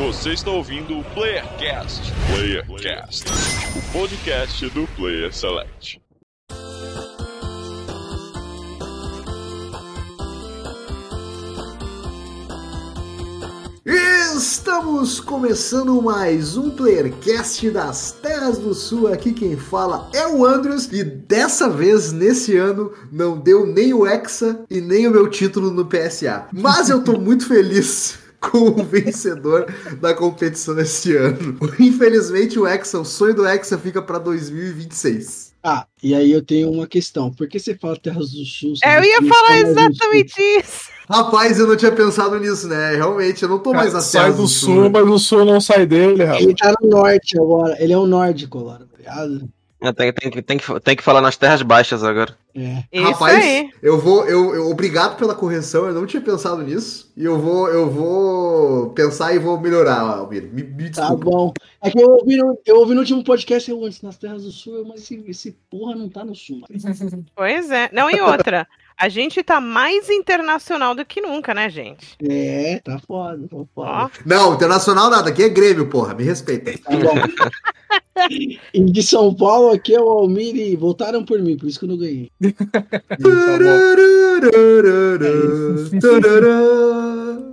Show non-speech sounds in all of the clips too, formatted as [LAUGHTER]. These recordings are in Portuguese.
Você está ouvindo o Playercast. Playercast, o podcast do Player Select. Estamos começando mais um Playercast das Terras do Sul. Aqui quem fala é o Andrews e dessa vez, nesse ano, não deu nem o Hexa e nem o meu título no PSA. Mas eu tô muito feliz com o vencedor da competição este ano. Infelizmente, o Hexa, o sonho do Hexa fica para 2026. Ah, e aí eu tenho uma questão. Por que você fala Terras do Sul? É, eu ia falar exatamente isso. Rapaz, eu não tinha pensado nisso, né? Realmente, eu não tô mais na Sai Terras do sul, mas o sul não sai dele, rapaz. Ele tá no norte agora. Ele é o nórdico agora, tá ligado? Tem, tem, que- tem, que, tem que falar nas terras baixas agora. É. Isso Rapaz, aí. eu vou, eu, eu- obrigado pela correção, eu não tinha pensado nisso. E eu vou, eu vou pensar e vou melhorar, Almir. Me, me Tá bom. É que eu ouvi no, eu ouvi no último podcast eu antes nas Terras do Sul, mas esse, esse porra não tá no sul. Pois é. Não, e outra. A gente tá mais internacional do que nunca, né, gente? É, tá foda, tá foda. Não, internacional nada, aqui é Grêmio, porra, me respeita. Tá bom. [LAUGHS] e de São Paulo aqui é o Almir e voltaram por mim, por isso que eu não ganhei. [LAUGHS]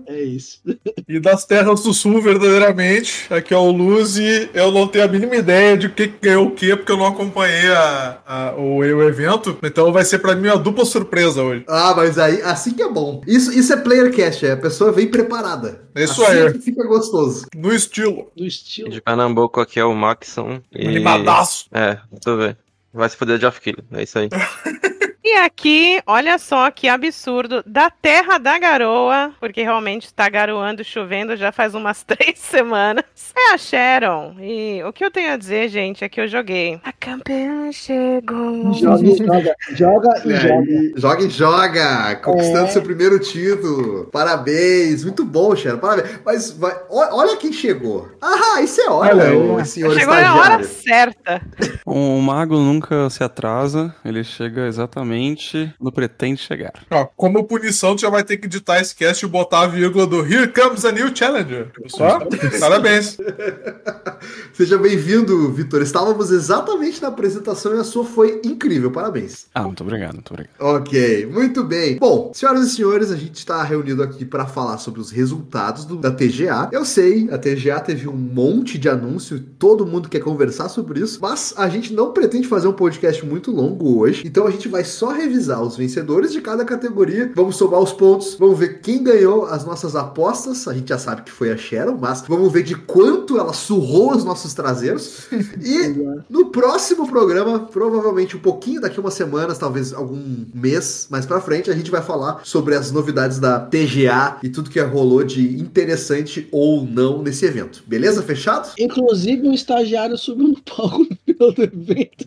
É isso. E das terras do sul, verdadeiramente, aqui é o Luz e eu não tenho a mínima ideia de o que ganhou o que, porque eu não acompanhei a, a- o, o evento. Então vai ser pra mim uma dupla surpresa hoje. Ah, mas aí, assim que é bom. Isso, isso é player cast, é, a pessoa vem preparada. Isso assim aí. é que fica gostoso. No estilo. Do estilo. De Pernambuco aqui é o Maxon. E... Animadaço. É, tu vê. Vai se foder de off-kill. É isso aí. [LAUGHS] E aqui, olha só que absurdo, da terra da garoa, porque realmente está garoando, chovendo já faz umas [LAUGHS] três semanas. É a Sharon. E o que eu tenho a dizer, gente, é que eu joguei. A campeã chegou. Joga e joga. Joga e E joga. joga e joga, conquistando É. seu primeiro título. Parabéns, muito bom, Sharon, parabéns. Mas vai, olha quem chegou. Ah, isso é hora, o senhor Chegou na hora certa. O mago nunca se atrasa, ele chega exatamente no pretende chegar. Ó, como punição, tu já vai ter que editar esse cast e botar a vírgula do Here comes a new challenger. Só? Parabéns. [LAUGHS] Seja bem-vindo, Vitor. Estávamos exatamente na apresentação e a sua foi incrível. Parabéns. Ah, muito obrigado, muito obrigado. Ok, muito bem. Bom, senhoras e senhores, a gente está reunido aqui para falar sobre os resultados do- da TGA. Eu sei, a TGA teve um monte de anúncio, todo mundo quer conversar sobre isso, mas a gente não pretende fazer um podcast muito longo hoje, então a gente vai só revisar os vencedores de cada categoria, vamos somar os pontos, vamos ver quem ganhou as nossas apostas. A gente já sabe que foi a Sharon, mas vamos ver de quanto ela surrou os nossos traseiros. E [LAUGHS] no próximo programa, provavelmente um pouquinho daqui a umas semanas, talvez algum mês mais pra frente, a gente vai falar sobre as novidades da TGA e tudo que rolou de interessante ou não nesse evento. Beleza? Fechado? Inclusive, um estagiário subiu [LAUGHS] no palco do evento.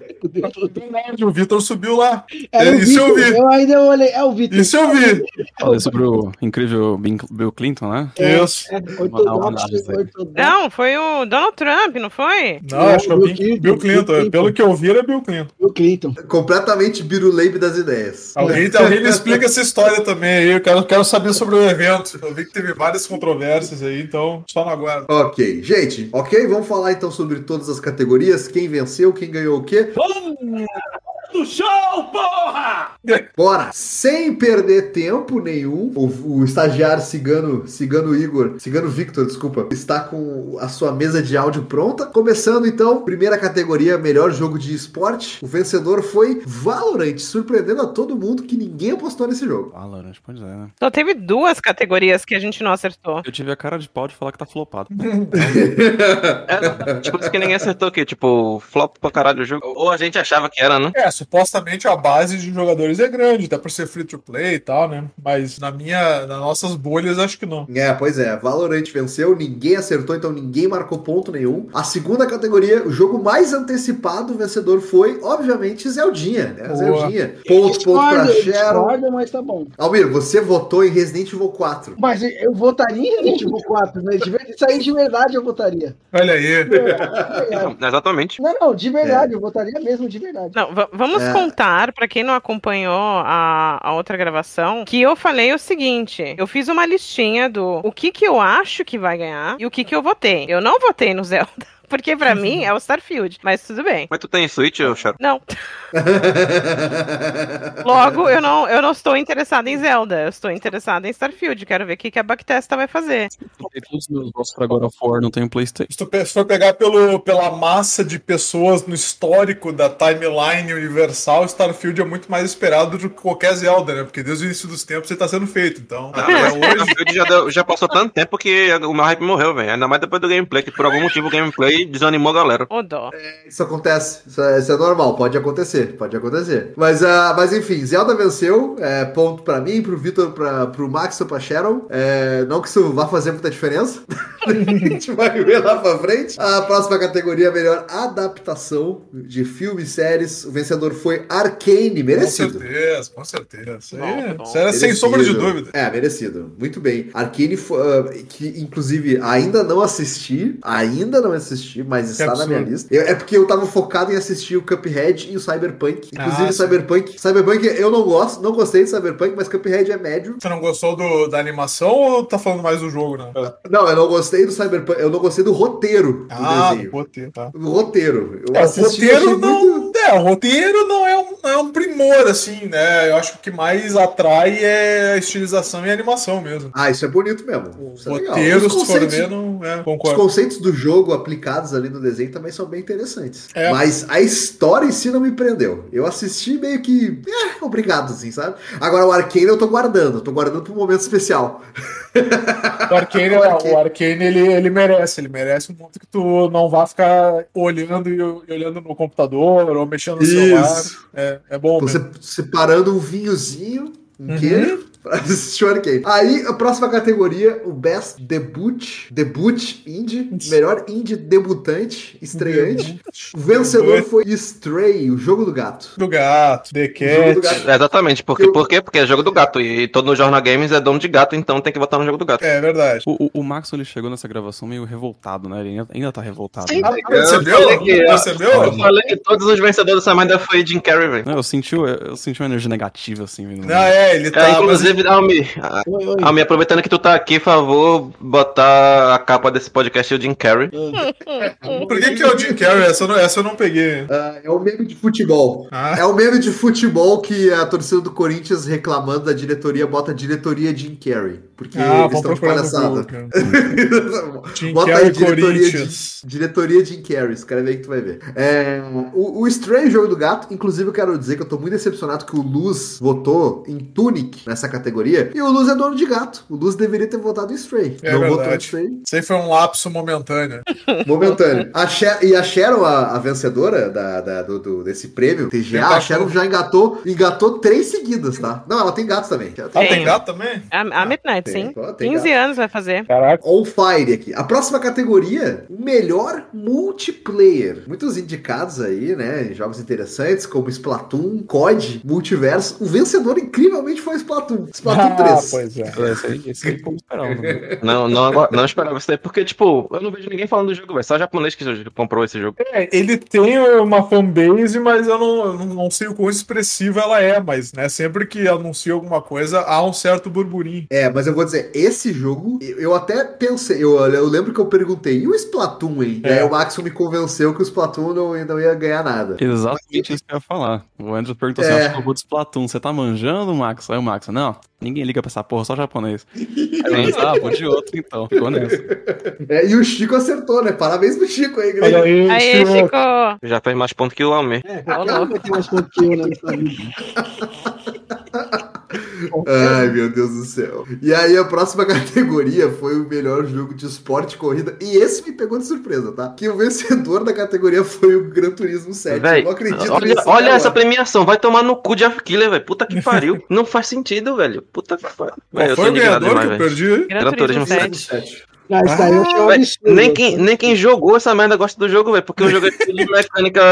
O Vitor subiu lá. Era o Isso eu vi. Eu ainda olhei. É o Vitor. Isso eu vi. Falei sobre o incrível Bill Clinton, né? Isso. É, aí. ortodoxo. Não, foi o Donald Trump, não foi? Não, acho que é o Bill Bill, Clinton, Bill Clinton. Bill Clinton. Pelo que eu vi, era Bill Clinton. O Clinton. Completamente biruleibe das ideias. Alguém, alguém me explica essa história também aí. Eu quero, quero saber sobre o evento. Eu vi que teve várias controvérsias aí, então só no aguardo. Ok, gente, ok? Vamos falar então sobre todas as categorias, quem venceu, quem ganhou o quê? Do show, porra! Bora! Sem perder tempo nenhum, o, o estagiário cigano, cigano Igor, cigano Victor, desculpa, está com a sua mesa de áudio pronta. Começando então, primeira categoria, melhor jogo de esporte. O vencedor foi Valorant, surpreendendo a todo mundo que ninguém apostou nesse jogo. Valorant, pois é, né? Só teve duas categorias que a gente não acertou. Eu tive a cara de pau de falar que tá flopado. É, [LAUGHS] [LAUGHS] tipo, isso que ninguém acertou aqui. Tipo, flop pra caralho o jogo. Ou a gente achava que era, né? É, supostamente a base de jogadores é grande, até por ser free to play e tal, né? Mas na minha, nas nossas bolhas, acho que não. É, pois é, Valorant venceu, ninguém acertou, então ninguém marcou ponto nenhum. A segunda categoria, o jogo mais antecipado, o vencedor foi, obviamente, Zeldinha, né? Boa. Zeldinha. Ponto, ponto pra Sharon. discorda, mas tá bom. Almir, você votou em Resident Evil 4. Mas eu votaria em Resident Evil 4, né? De verdade, isso aí de verdade eu votaria. Olha aí. É, Exatamente. Não, não, de verdade, eu votaria mesmo de verdade. Não, va- vamos vamos É. contar, pra quem não acompanhou a, a outra gravação, que eu falei o seguinte: eu fiz uma listinha do o que que eu acho que vai ganhar e o que que eu votei. Eu não votei no Zelda, porque pra mim é o Starfield, mas tudo bem. Mas tu tem Switch, Charo? Não, logo eu não, eu não estou interessada em Zelda, eu estou interessada em Starfield. Quero ver o que, que a Bactesta vai fazer. Todos os meus votos pra God of War, não tenho Playstation. Se tu se for pegar pelo, pela massa de pessoas no histórico da timeline universal, Starfield é muito mais esperado do que qualquer Zelda, né? Porque desde o início dos tempos ele tá sendo feito. Então, Ah, hoje. [LAUGHS] Starfield já, deu- já passou tanto tempo que o meu hype morreu, velho. Ainda mais depois do gameplay, que por algum motivo o gameplay desanimou a galera. Ô dó. Isso acontece, isso é, isso é normal, pode acontecer, pode acontecer. Mas, ah, mas enfim, Zelda venceu, é, ponto pra mim, pro Vitor, pra, pro Max e pra Sharon. É, não que isso vá fazer muita diferença, [LAUGHS] a gente vai ver lá pra frente. A próxima categoria, é melhor adaptação de filmes e séries. O vencedor foi Arcane, Com merecido. certeza, com certeza. Isso, aí, Bom, bom. isso era sem Merecido. sombra de dúvida. É, merecido. Muito bem. Arcane, fo- ah, que inclusive ainda não assisti, ainda não assisti, mas está na minha lista. Eu- é porque eu tava focado em assistir o Cuphead e o Cyberpunk. Inclusive, Ah. Cyberpunk. Cyberpunk eu não gosto, não gostei de Cyberpunk, mas Cuphead é médio. Você não gostou do- da animação ou tá falando mais do jogo, né? Não, eu não gostei do Cyberpunk, eu não gostei do roteiro do Ah, desenho. vou ter, tá. O roteiro. Eu É, o assisti, roteiro não. muito- É, o roteiro não é, um, não é um primor, assim, né? Eu acho que o que mais atrai é a estilização e a animação mesmo. Ah, isso é bonito mesmo. O Isso é legal. roteiro, Os se for conceitos- ver, não é. Os conceitos do jogo aplicados ali no desenho também são bem interessantes. É. Mas a história em si não me prendeu. Eu assisti meio que. É, obrigado, assim, sabe? Agora o Arcane eu tô guardando. Eu tô guardando pra um momento especial. O Arcane, [LAUGHS] O Arcane. o Arcane ele, ele merece. Ele merece um mundo que tu não vá ficar olhando e, e olhando no computador ou mexendo no Isso. celular. É, é bom. Você mesmo. separando um vinhozinho, um Uhum. queijo. Pra assistir o Arcane. Aí, a próxima categoria, o Best Debut. Debut Indie. Melhor Indie debutante, estreante. O vencedor foi Stray, o jogo do gato. Do gato, The jogo do Cat. gato. É, exatamente. Porque, Eu- por quê? Porque é jogo do gato. E todo no Jornal Games é dono de gato, então tem que votar no jogo do gato. É verdade. O, o, o Max ele chegou nessa gravação meio revoltado, né? Ele ainda, ainda tá revoltado. Sim. Ah, Eu percebeu? que- Percebeu? Eu falei que todos os vencedores dessa merda foi Jim Carrey, velho. Eu senti, o- eu senti uma energia negativa, assim. Não, é, ele É, tá. mas- inclusive, Almi, a- Oi, oi. Almi, aproveitando que tu tá aqui, por favor, botar a capa desse podcast o Jim Carrey. [LAUGHS] Por que, que é o Jim Carrey? Essa eu não, essa eu não peguei. Ah, é o meme de futebol. Ah. É o meme de futebol que a torcida do Corinthians reclamando da diretoria bota diretoria Jim Carrey. Porque Ah, eles estão de palhaçada. Jim [LAUGHS] Bota Carrey aí diretoria, de, diretoria Jim Carrey, escreve aí que tu vai ver. É, o, o Stray Jogo do Gato, inclusive eu quero dizer que eu tô muito decepcionado que o Luz votou em Tunic nessa categoria, e o Luz é dono de gato. O Luz deveria ter votado em Stray. É Não votou em. Stray. Isso aí foi um lapso momentâneo. Momentâneo. A Cher- e a Sharon, a, a vencedora da, da- do, do- desse prêmio, TGA, a com- já engatou, engatou três seguidas, tá? Não, ela tem gatos também. Ela Ah, tem tem gato também? A, a Midnight, tem, sim. ó, tem 15 gato. anos vai fazer. Caraca. On fire aqui. A próxima categoria, o melhor multiplayer. Muitos indicados aí, né? em Jogos interessantes, como Splatoon, COD, Multiverso. O vencedor, incrivelmente, foi Splatoon. Splatoon [LAUGHS] Ah, 3. pois é. É, esse aí, esse aí como esperava. né? Não, não, não esperava isso daí, porque, tipo, eu não vejo ninguém falando do jogo, velho. Só japonês que comprou esse jogo. É, ele tem uma fanbase, mas eu não, eu não, não sei o quão expressiva ela é, mas, né, sempre que anuncia alguma coisa, há um certo burburinho. É, mas eu vou dizer, esse jogo, eu até pensei, eu, eu lembro que eu perguntei, e o Splatoon, hein? É. E aí o Max me convenceu que o Splatoon não, não ia ganhar nada. Exatamente isso que eu ia falar. O Andrew perguntou assim: É. acho que eu vou de Splatoon. Você tá manjando, Max? Aí o Max, não, ninguém liga pra essa porra, só japonês. Aí eu disse, ah, vou de outro então. Ficou nessa. [LAUGHS] É, e o Chico acertou, né? Parabéns pro Chico aí, grande. Olha aí, Aí, Chico. Chico. Já fez mais ponto que o Almir. É, vai ter mais ponto que eu vida. [LAUGHS] Ai, meu Deus do céu. E aí, a próxima [LAUGHS] categoria foi o melhor jogo de esporte e corrida. E esse me pegou de surpresa, tá? Que o vencedor da categoria foi o Gran Turismo 7. Véi, eu não acredito olha, nisso. olha até essa premiação, vai tomar no cu de Killer, velho. Puta que pariu. [LAUGHS] Não faz sentido, velho. Puta que pariu. Eu foi o ganhador que demais, eu velho. perdi? Gran Gran Turismo Turismo 7. Ah, isso aí eu achei um absurdo. nem, quem, nem quem jogou essa merda gosta do jogo, velho. Porque o jogo é [LAUGHS] de mecânica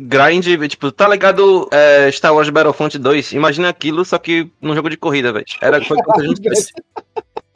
grind, tipo, tá ligado é, Star Wars Battlefront 2? Imagina aquilo, só que num jogo de corrida, velho. Era foi coisa [LAUGHS] junto.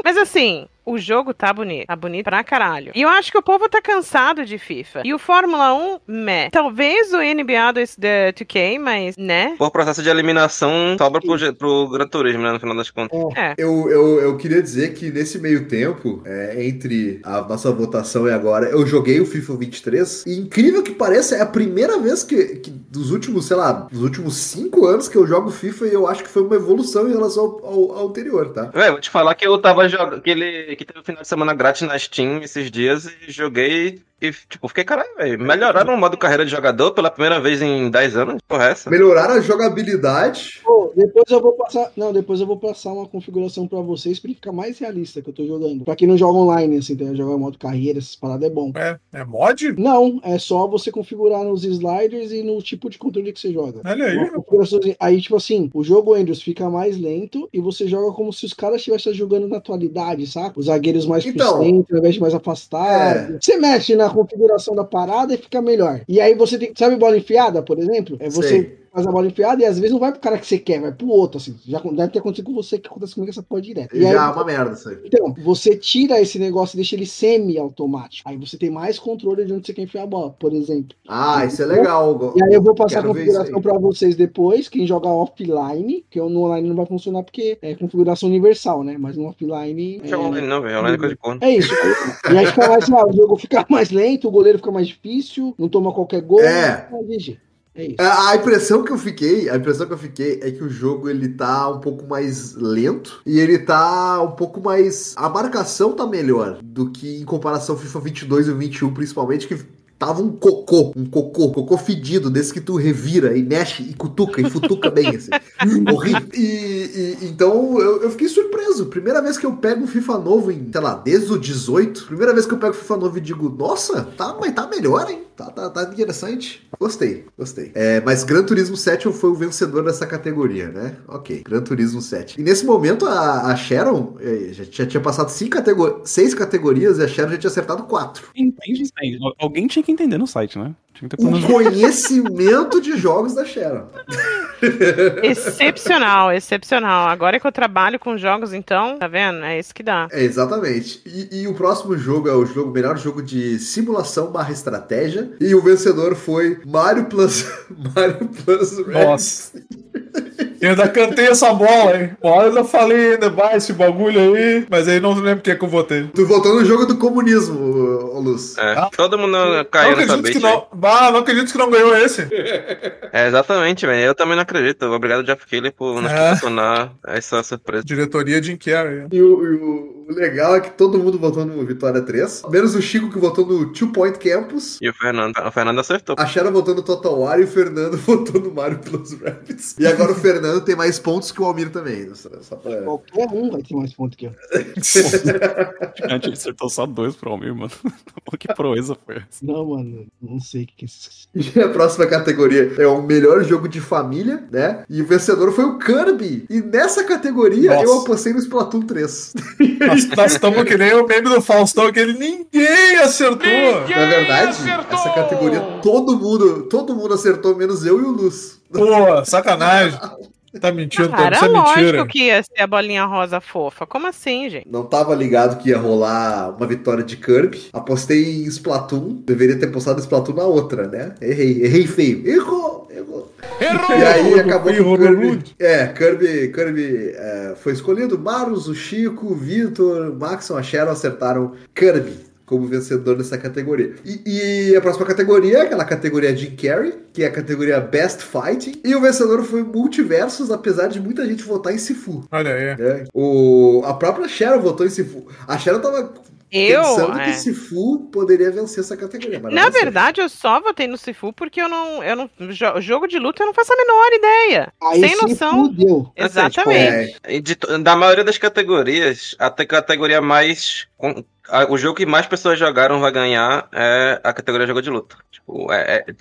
Mas assim, o jogo tá bonito. Tá bonito pra caralho. E eu acho que o povo tá cansado de FIFA. E o Fórmula 1, meh. Talvez o NBA do do 2K, mas, né? Por processo de eliminação, sobra pro, pro Gran Turismo, né, no final das contas. É. Eu, eu, eu queria dizer que nesse meio tempo, é, entre a nossa votação e agora, eu joguei o FIFA 23 e incrível que pareça, é a primeira vez que, que dos últimos, sei lá, dos últimos cinco anos que eu jogo FIFA e eu acho que foi uma evolução em relação ao, ao- ao anterior, tá? Véi, vou te falar que eu tava jogando. Que ele que teve o final de semana grátis na Steam esses dias e joguei. E, tipo, fiquei, caralho, velho. Melhoraram o modo carreira de jogador pela primeira vez em 10 anos. Porra, é essa? Melhorar a jogabilidade. Depois eu vou passar. Não, depois eu vou passar uma configuração pra vocês pra ele ficar mais realista que eu tô jogando. Pra quem não joga online, assim, então jogar modo carreira, essas paradas é bom. É, é mod? Não, é só você configurar nos sliders e no tipo de controle que você joga. Olha aí. Uma configuraçãozinha. Aí, tipo assim, o jogo Andrews fica mais lento e você joga como se os caras estivessem jogando na atualidade, saca? Os zagueiros mais Então, pro centro, ao invés de mais afastados. é. Você mexe na configuração da parada e fica melhor. E aí você tem. Sabe bola enfiada, por exemplo? É você. Sei. Faz a bola enfiada e às vezes não vai pro cara que você quer, vai pro outro, assim. Já deve ter acontecido com você, que acontece comigo essa porra direto. E Já aí, é uma merda isso aí. então, você tira esse negócio e deixa ele semi-automático. Aí você tem mais controle de onde você quer enfiar a bola, por exemplo. Ah, isso é legal. E aí eu vou passar Quero a configuração pra vocês depois, quem joga offline, que no online não vai funcionar porque é configuração universal, né? Mas no offline. Não joga É, online, não, velho. Online é coisa de corno. é isso. E aí fica mais, ah, o jogo fica mais lento, o goleiro fica mais difícil, não toma qualquer gol. É. é GG. É isso. A a impressão que eu fiquei, a impressão que eu fiquei é que o jogo ele tá um pouco mais lento e ele tá um pouco mais a marcação tá melhor do que em comparação ao FIFA 22 e o 21 principalmente que tava um cocô, um cocô, cocô fedido desse que tu revira e mexe e cutuca e futuca bem assim. [LAUGHS] Horrível. E, e- então eu, eu fiquei surpreso. Primeira vez que eu pego um FIFA novo em, sei lá, desde o 18, primeira vez que eu pego FIFA novo e digo, nossa, tá, mas tá melhor, hein? Tá, tá, tá interessante. Gostei, gostei. É, mas Gran Turismo 7 foi o vencedor dessa categoria, né? Ok, Gran Turismo 7. E nesse momento a, a Sharon eh, já, já tinha passado cinco catego- seis categorias e a Sharon já tinha acertado quatro. Entende, entende. Alguém tinha que entender no site, né? O conhecimento de jogos da Sharon. [LAUGHS] Excepcional, excepcional. Agora que eu trabalho com jogos, então, tá vendo? É isso que dá. É, exatamente. E, e o próximo jogo é o jogo, melhor jogo de simulação barra estratégia. E o vencedor foi Mario Plus. [LAUGHS] Mario Plus. Nossa. [LAUGHS] Eu ainda cantei essa bola, hein? Uma hora eu falei ainda, vai esse bagulho aí, mas aí não lembro quem é que eu votei. Tu votou no jogo do comunismo, ô, Luz. É, Ah. todo mundo Não caiu nessa acredito que bait. não. Bah, não acredito que não ganhou esse. É, exatamente, velho. Eu também não acredito. Obrigado, Jeff Keighley, por nos É. proporcionar essa surpresa. Diretoria Jim Carrey. E o, e o- o legal é que todo mundo votou no Vitória 3. Menos o Chico que votou no Two Point Campus. E o Fernando. O Fernando acertou. A Sharon votou no Total War e o Fernando [LAUGHS] votou no Mario Plus Rabbids. E agora o Fernando tem mais pontos que o Almir também. Só, só pra... Qualquer um vai ter mais ponto que eu. [LAUGHS] Gigante, ele acertou só dois pro Almir, mano. [LAUGHS] Que proeza foi essa? Não, mano, não sei o que é isso. E a próxima categoria é o melhor jogo de família, né? E o vencedor foi o Kirby. E nessa categoria Nossa. eu apostei no Splatoon 3. Nós nós estamos que nem o meme do Faustão, que ele ninguém acertou. Na verdade, essa categoria todo mundo, todo mundo acertou, menos eu e o Luz. Pô, sacanagem. Tá mentindo, tá? Cara, Isso é mentira. lógico que ia ser a bolinha rosa fofa. Como assim, gente? Não tava ligado que ia rolar uma vitória de Kirby. Apostei em Splatoon. Deveria ter postado Splatoon na outra, né? Errei, errei feio. Errou, errou. E aí acabou que o Kirby. É, Kirby, Kirby é, foi escolhido. Marus, o Chico, o Vitor, o Maxon, a Sharon acertaram Kirby como vencedor dessa categoria. E, e a próxima categoria é aquela categoria Jim Carrey, que é a categoria Best Fighting. E o vencedor foi Multiversos, apesar de muita gente votar em Sifu. Olha aí. né? O, a própria Sharon votou em Sifu. A Sharon tava Eu. pensando é. que Sifu poderia vencer essa categoria. Na verdade, eu só votei no Sifu porque eu não. Eu não jo- jogo de luta eu não faço a menor ideia. Aí Sem se noção. fudeu. Assim, Exatamente. É, E da maioria das categorias, a te- categoria mais. a- o jogo que mais pessoas jogaram vai ganhar é a categoria jogo de luta. Tipo, é. é-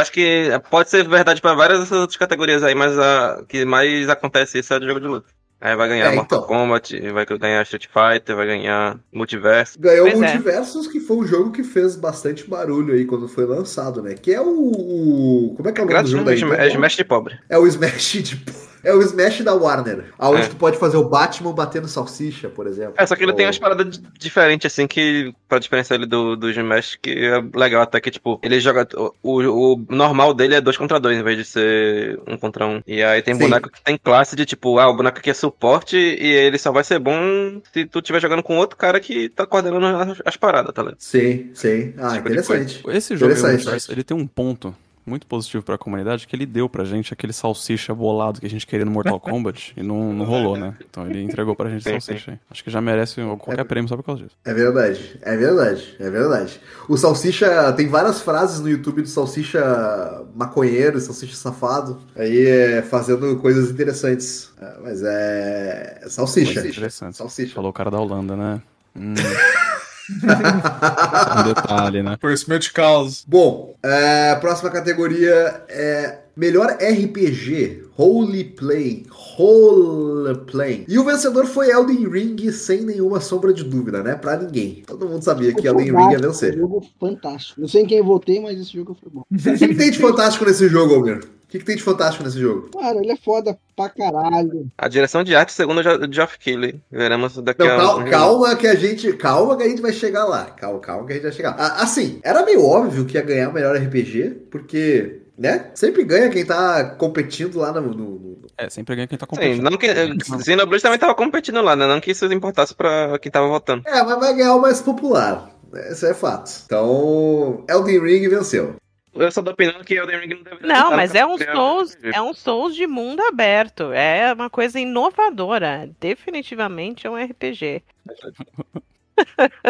acho que pode ser verdade para várias dessas outras categorias aí, mas a que mais acontece isso é do jogo de luta. Aí vai ganhar É, Mortal então. Kombat, vai ganhar Street Fighter, vai ganhar Multiverso. Ganhou o Pois é. Multiversos, que foi um jogo que fez bastante barulho aí quando foi lançado, né? Que é o. como é que é o nome do Grátis jogo é? Smash de pobre. É o Smash de. É o Smash da Warner. Aonde É. tu pode fazer o Batman batendo salsicha, por exemplo. É, só que ele tem Ou- umas paradas di- diferentes, assim, que. Pra diferenciar ele do, do Smash, que é legal até que, tipo, ele joga. O, o normal dele é dois contra dois, em vez de ser um contra um. E aí tem Sim. boneco que tem classe de, tipo, ah, o boneco aqui é suporte e ele só vai ser bom se tu estiver jogando com outro cara que tá coordenando as, as paradas, tá ligado? Sim, sim. Ah, Tipo interessante. Esse jogo Interessante. Universo, ele tem um ponto muito positivo pra comunidade que ele deu pra gente aquele salsicha bolado que a gente queria no Mortal [LAUGHS] Kombat e não, não rolou, né? Então ele entregou pra gente salsicha aí. Acho que já merece qualquer prêmio só por causa disso. É verdade, é verdade, é verdade. O Salsicha tem várias frases no YouTube do Salsicha maconheiro, Salsicha safado, aí é, fazendo coisas interessantes. É, mas é. é Salsicha. Coisa interessante. Salsicha. Falou o cara da Holanda, né? Hum. [LAUGHS] [LAUGHS] um detalhe, né? Conhecimento de causa. Bom, é, próxima categoria é melhor RPG, Roleplay, Roleplay. E o vencedor foi Elden Ring sem nenhuma sombra de dúvida, né? Pra ninguém. Todo mundo sabia que Elden Ring ia Um vencer. jogo fantástico. Não sei em quem eu votei, mas esse jogo foi bom. O que, que tem de fantástico nesse jogo, Almir? O que, que tem de fantástico nesse jogo? Cara, ele é foda pra caralho. A direção de arte, segundo o Geoff Keighley. Veremos daqui Não, a cal- um- calma, que a gente. Calma que a gente vai chegar lá. Calma, calma que a gente vai chegar. Assim, era meio óbvio que ia ganhar o melhor RPG, porque, né? Sempre ganha quem tá competindo lá no. no- É, sempre ganha quem tá Sim, competindo. não que. Xenoblade também tava competindo lá, né? Não que isso importasse pra quem tava votando. É, mas vai ganhar o mais popular. Esse é fato. Então, Elden Ring venceu. Eu só tô opinando que Elden Ring não deveria Não, mas é um Souls, é um Souls de mundo aberto. É uma coisa inovadora. Definitivamente é um RPG. [LAUGHS]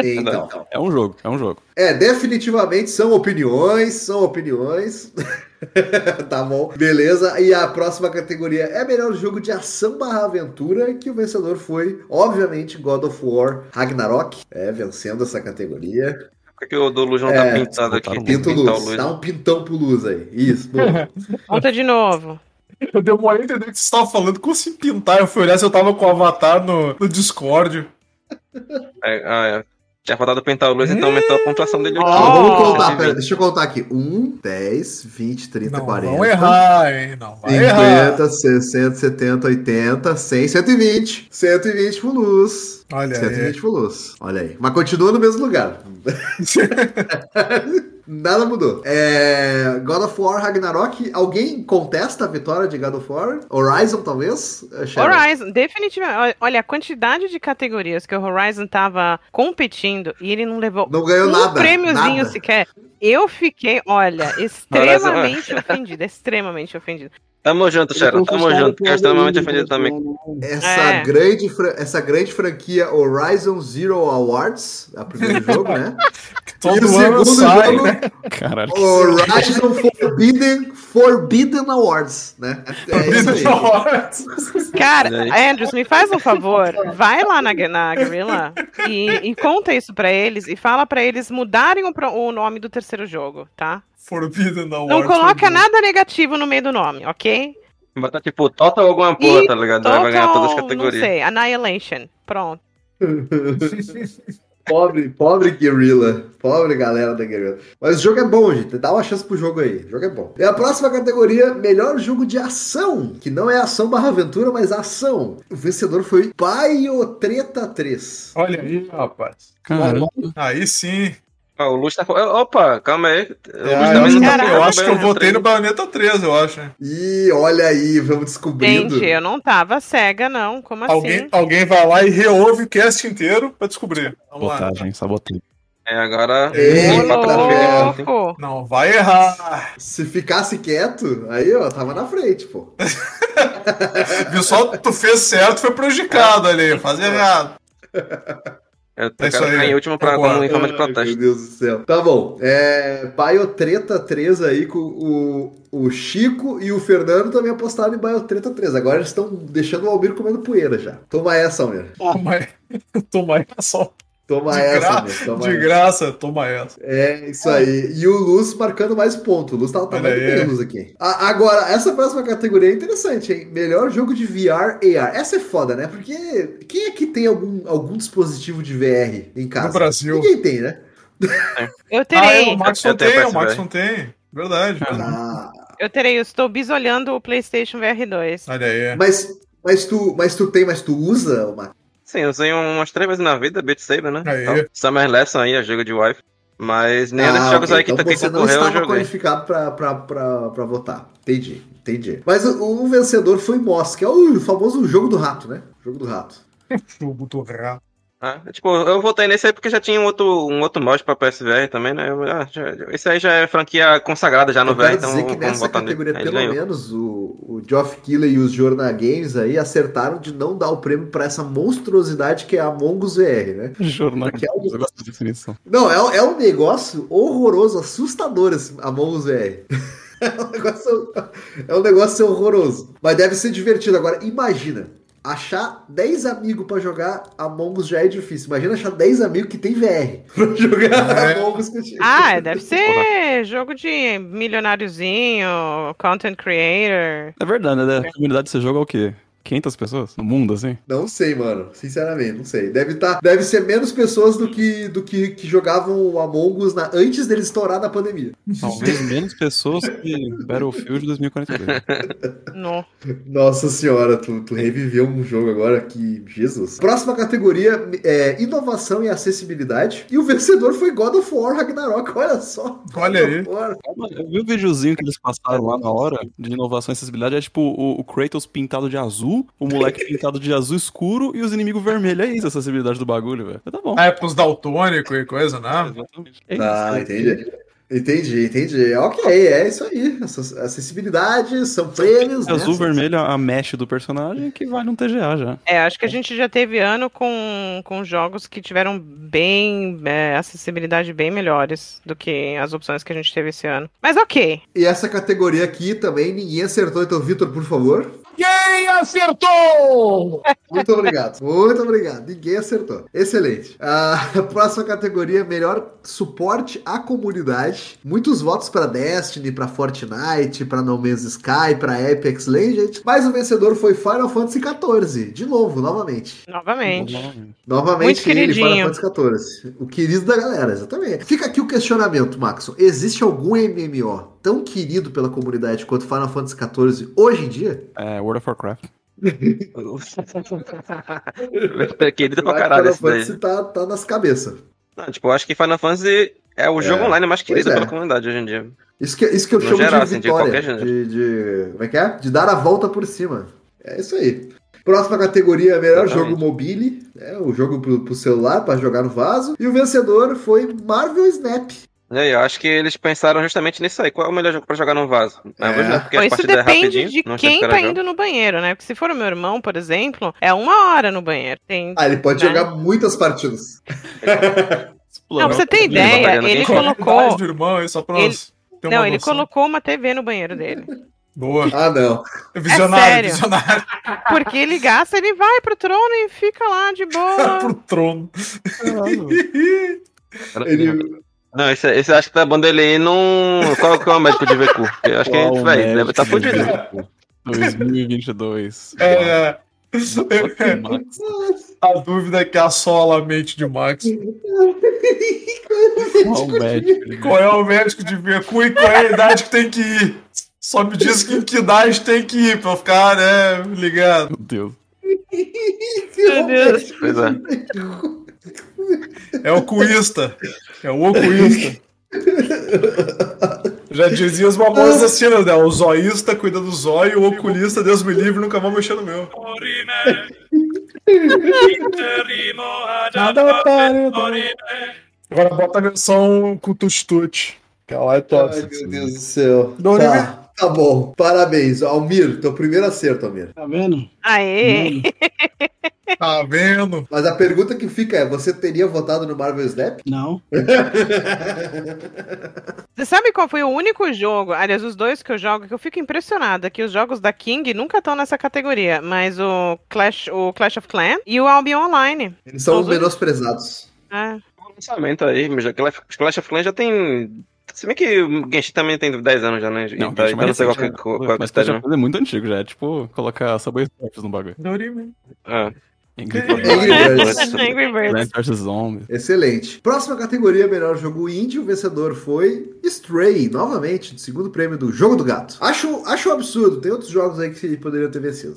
Então, É um jogo, é um jogo. é, definitivamente são opiniões, são opiniões. [LAUGHS] tá bom, beleza. E a próxima categoria é melhor jogo de ação barra aventura, que o vencedor foi, obviamente, God of War Ragnarok. É, vencendo essa categoria. Por que o do Luz não É, tá pintado aqui? pintar o luz, Luz. dá um pintão pro luz aí. Isso, boa. [LAUGHS] Conta de novo. Eu demorei a entender o que você estava falando. Como assim pintar? Eu fui olhar se eu tava com o avatar no, no Discord. É, ah, é. Tinha faltado pintar o Luz, então aumentou a pontuação dele. Ó, vamos contar, pera, deixa eu contar aqui. 1, 10, 20, 30, Não, 40. vão errar, hein? Não, vai errar. 50, 60, 70, 80, 100, 120. 120 pro Luz. Olha 120 aí. pro Luz. Olha aí. Mas continua no mesmo lugar. [LAUGHS] Nada mudou. É, God of War Ragnarok. Alguém contesta a vitória de God of War? Horizon, talvez? É, Sharon? Horizon, definitivamente. Olha, a quantidade de categorias que o Horizon tava competindo e ele não levou Não ganhou um nada. prêmiozinho nada. sequer. Eu fiquei, olha, [LAUGHS] extremamente ofendida, extremamente ofendida. Tamo junto, Sharon. Tamo junto. Fiquei extremamente ofendido também. Essa, É. grande, fra- essa grande franquia Horizon Zero Awards, é o primeiro [LAUGHS] jogo, né? Todo e o segundo sai, jogo, né? Caralho. Horizon Forbidden, Forbidden Awards, né? É isso aí. Cara, Andrews, me faz um favor, vai lá na, na Guerrilla e, e conta isso pra eles e fala pra eles mudarem o, o nome do terceiro jogo, tá? Forbidden Award. Não coloca nada negativo no meio do nome, ok? Botar tipo Total alguma porra, E tá ligado? Vai ganhar todas as Total, categorias. Não sei, Annihilation. Pronto. [LAUGHS] Pobre, pobre Guerrilla. Pobre galera da Guerrilla. Mas o jogo é bom, gente. Dá uma chance pro jogo aí. O jogo é bom. E a próxima categoria, melhor jogo de ação. Que não é ação barra aventura, mas ação. O vencedor foi Paiotreta 3. Olha aí, rapaz. Caramba. Aí sim. Ah, o Luz tá. Opa, calma aí. Ah, eu, acho, não tá Caraca. eu acho que eu votei três. no Bayonetta 3, eu acho. E olha aí, vamos descobrindo. Gente, eu não tava cega, não. Como Alguém, assim? alguém vai lá e reouve o cast inteiro pra descobrir. Vamos lá. Sabotagem, sabotei. É, agora. Ei. Louco. Não, vai errar. Se ficasse quieto, aí, ó, tava na frente, pô. [LAUGHS] Viu só? Tu fez certo, foi prejudicado ali. Faz errado. [LAUGHS] Eu É isso aí. em último pra, Concordo. como em forma de Ai, protesto. Meu Deus do céu. Tá bom. É, Biotreta 3 aí com o, o Chico e o Fernando também apostaram em Biotreta 3. Agora eles estão deixando o Almir comendo poeira já. Toma essa, Almir. Toma aí. [LAUGHS] Toma só. Toma De, essa, gra- Almir. Toma de essa. graça, toma essa. É isso aí. E o Luz marcando mais pontos. O Luz trabalhando aí. bem, Luz aqui. A- agora, essa próxima categoria é interessante, hein? Melhor jogo de VR AR. Essa é foda, né? Porque quem aqui tem algum, algum dispositivo de VR em casa? No Brasil. Ninguém tem, né? Eu Ah, é, terei. o Maxon Eu tenho tem, o PSVR. Maxon tem. Verdade. Ah, Eu terei, eu estou bisolhando o PlayStation VR 2. Olha aí. Mas, mas, tu, mas tu tem, mas tu usa, Max? Sim, eu usei umas três vezes na vida, Beat Saber, né? Aí. Então, Summer Lesson aí, a jogo de wife. Mas nenhum desses jogos ok. aí que, então que você não concorreu eu estava joguei. qualificado pra, pra, pra, pra votar. Entendi, entendi. Mas o, o vencedor foi Moss, que é o famoso jogo do rato, né? Jogo do rato. [LAUGHS] Jogo do rato. Ah, tipo, eu votei nesse aí porque já tinha um outro, um outro mod pra PSVR também, né? Eu, ah, já- esse aí já é franquia consagrada já no VR, então dizer que vamos nessa nele. categoria, Aí ele pelo ganhou. menos, o, o Geoff Keighley e os Jorna Games aí acertaram de não dar o prêmio pra essa monstruosidade que é a Among Us VR, né? Jornal. Porque é um- Eu gosto da definição. Não, é, é um negócio horroroso, assustador esse Among Us VR. [LAUGHS] É um, negócio, é um negócio horroroso. Mas deve ser divertido. Agora, imagina. Achar 10 amigos pra jogar Among Us já é difícil. Imagina achar 10 amigos que tem VR [LAUGHS] pra jogar É. Among Us contigo. Ah, deve ser jogo de milionáriozinho, content creator. É verdade, né? A comunidade desse jogo é o quê? 500 pessoas? No mundo, assim? Não sei, mano. Sinceramente, não sei. Deve, tá, deve ser menos pessoas do que, do que, que jogavam o Among Us na, antes dele estourar na pandemia. Talvez menos pessoas que Battlefield 2042. [LAUGHS] No. Nossa senhora, tu, tu reviveu um jogo agora que. Jesus. Próxima categoria é inovação e acessibilidade. E o vencedor foi God of War Ragnarok. Olha só. Olha aí. Eu vi o videozinho que eles passaram lá na hora de inovação e acessibilidade. É tipo o, o Kratos pintado de azul, o moleque [LAUGHS] pintado de azul escuro e os inimigos vermelhos. É isso a acessibilidade do bagulho, velho. Tá bom. Ah, é pros daltônicos e coisa, né? Exatamente. É Ah, isso. entendi. Entendi, entendi. Ok, é isso aí. Acessibilidade, são prêmios. né? Azul, vermelho, a mesh do personagem que vai num TGA já. É, acho que a gente já teve ano com, com jogos que tiveram bem é, acessibilidade bem melhores do que as opções que a gente teve esse ano. Mas ok. E essa categoria aqui também ninguém acertou. Então, Vitor, por favor. Quem acertou? [LAUGHS] Muito obrigado. Muito obrigado. Ninguém acertou. Excelente. A próxima categoria, melhor suporte à comunidade. Muitos votos para Destiny, para Fortnite, para No Man's Sky, para Apex Legends. Mas o vencedor foi Final Fantasy XIV. De novo, novamente. Novamente. Novamente Muito ele, Final queridinho. Fantasy XIV. O querido da galera, exatamente. Fica aqui o questionamento, Maxon. Existe algum MMO tão querido pela comunidade quanto Final Fantasy XIV hoje em dia? É, World of Warcraft. [LAUGHS] Querido pra caralho esse Final daí. Fantasy tá, tá nas cabeças. Não, tipo, eu acho que Final Fantasy é o jogo É, online mais querido é. pela comunidade hoje em dia. Isso que, isso que eu No chamo geral, de assim, de vitória. qualquer gênero. De, de- Como é que é? De dar a volta por cima. É isso aí. Próxima categoria, melhor Exatamente. jogo mobile. É o jogo pro, pro celular, pra jogar no vaso. E o vencedor foi Marvel Snap. E aí, eu acho que eles pensaram justamente nisso aí. Qual é o melhor jogo pra jogar no vaso? É. É, porque Bom, a isso é depende de quem que tá esperar indo no banheiro, né? Porque se for o meu irmão, por exemplo, é uma hora no banheiro. Tem... Ah, ele pode Né? jogar muitas partidas. [LAUGHS] Não, você Não, ideia, não, não, ele não. colocou. Irmão só pra Ele- nós ter uma Não, ele noção. colocou uma TV no banheiro dele. Boa. Ah, não. Visionário, sério? visionário Porque ele gasta, ele vai pro trono e fica lá de boa. [LAUGHS] pro trono. Ele... Não, esse, esse eu acho que tá bom dele aí num. Qual que é o médico de VQ? Eu acho que a gente vai, deve estar tá de fudido. VQ? 2022. É, Max. [LAUGHS] a dúvida é que assola a mente de Max. [LAUGHS] Qual médico? Qual é o médico de VQ e qual é a idade que tem que ir? Só me diz que em que idade tem que ir pra eu ficar, né, ligado. Meu Deus. Meu Deus. Pois é. É o cuísta. É o ocuísta. Já dizia os mamões assassinos, né? O zoísta cuida do zóio, o oculista, Deus me livre, nunca vão mexer no meu. Nada parecido. Agora bota a versão com tut-tut. Que ela é top. Ai, meu Deus do céu. Dorime. Tá, tá bom. Parabéns. Almir, teu primeiro acerto, Almir. Tá vendo? Aê! Tá vendo? Mas a pergunta que fica é: você teria votado no Marvel Snap? Não. [LAUGHS] Você sabe qual foi o único jogo, aliás, os dois que eu jogo, que eu fico impressionada, que os jogos da King nunca estão nessa categoria, mas o Clash, o Clash of Clans e o Albion Online. Eles são Todos- menosprezados. É. Lançamento aí, mas Clash of Clans já tem. Se bem que o Genshin também tem 10 anos já, né? Não, Então, Genshin é então não sei qual, que- qual, né? qual Mas Clans é muito antigo já. É tipo colocar Subway Surfers no bagulho. Dorime. né? É. [LAUGHS] Angry Birds. Angry Birds. Plants vs Zombies. Excelente. Próxima categoria, melhor jogo indie. O vencedor foi Stray, novamente, do segundo prêmio do Jogo do Gato. Acho, acho um absurdo. Tem outros jogos aí que poderiam ter vencido.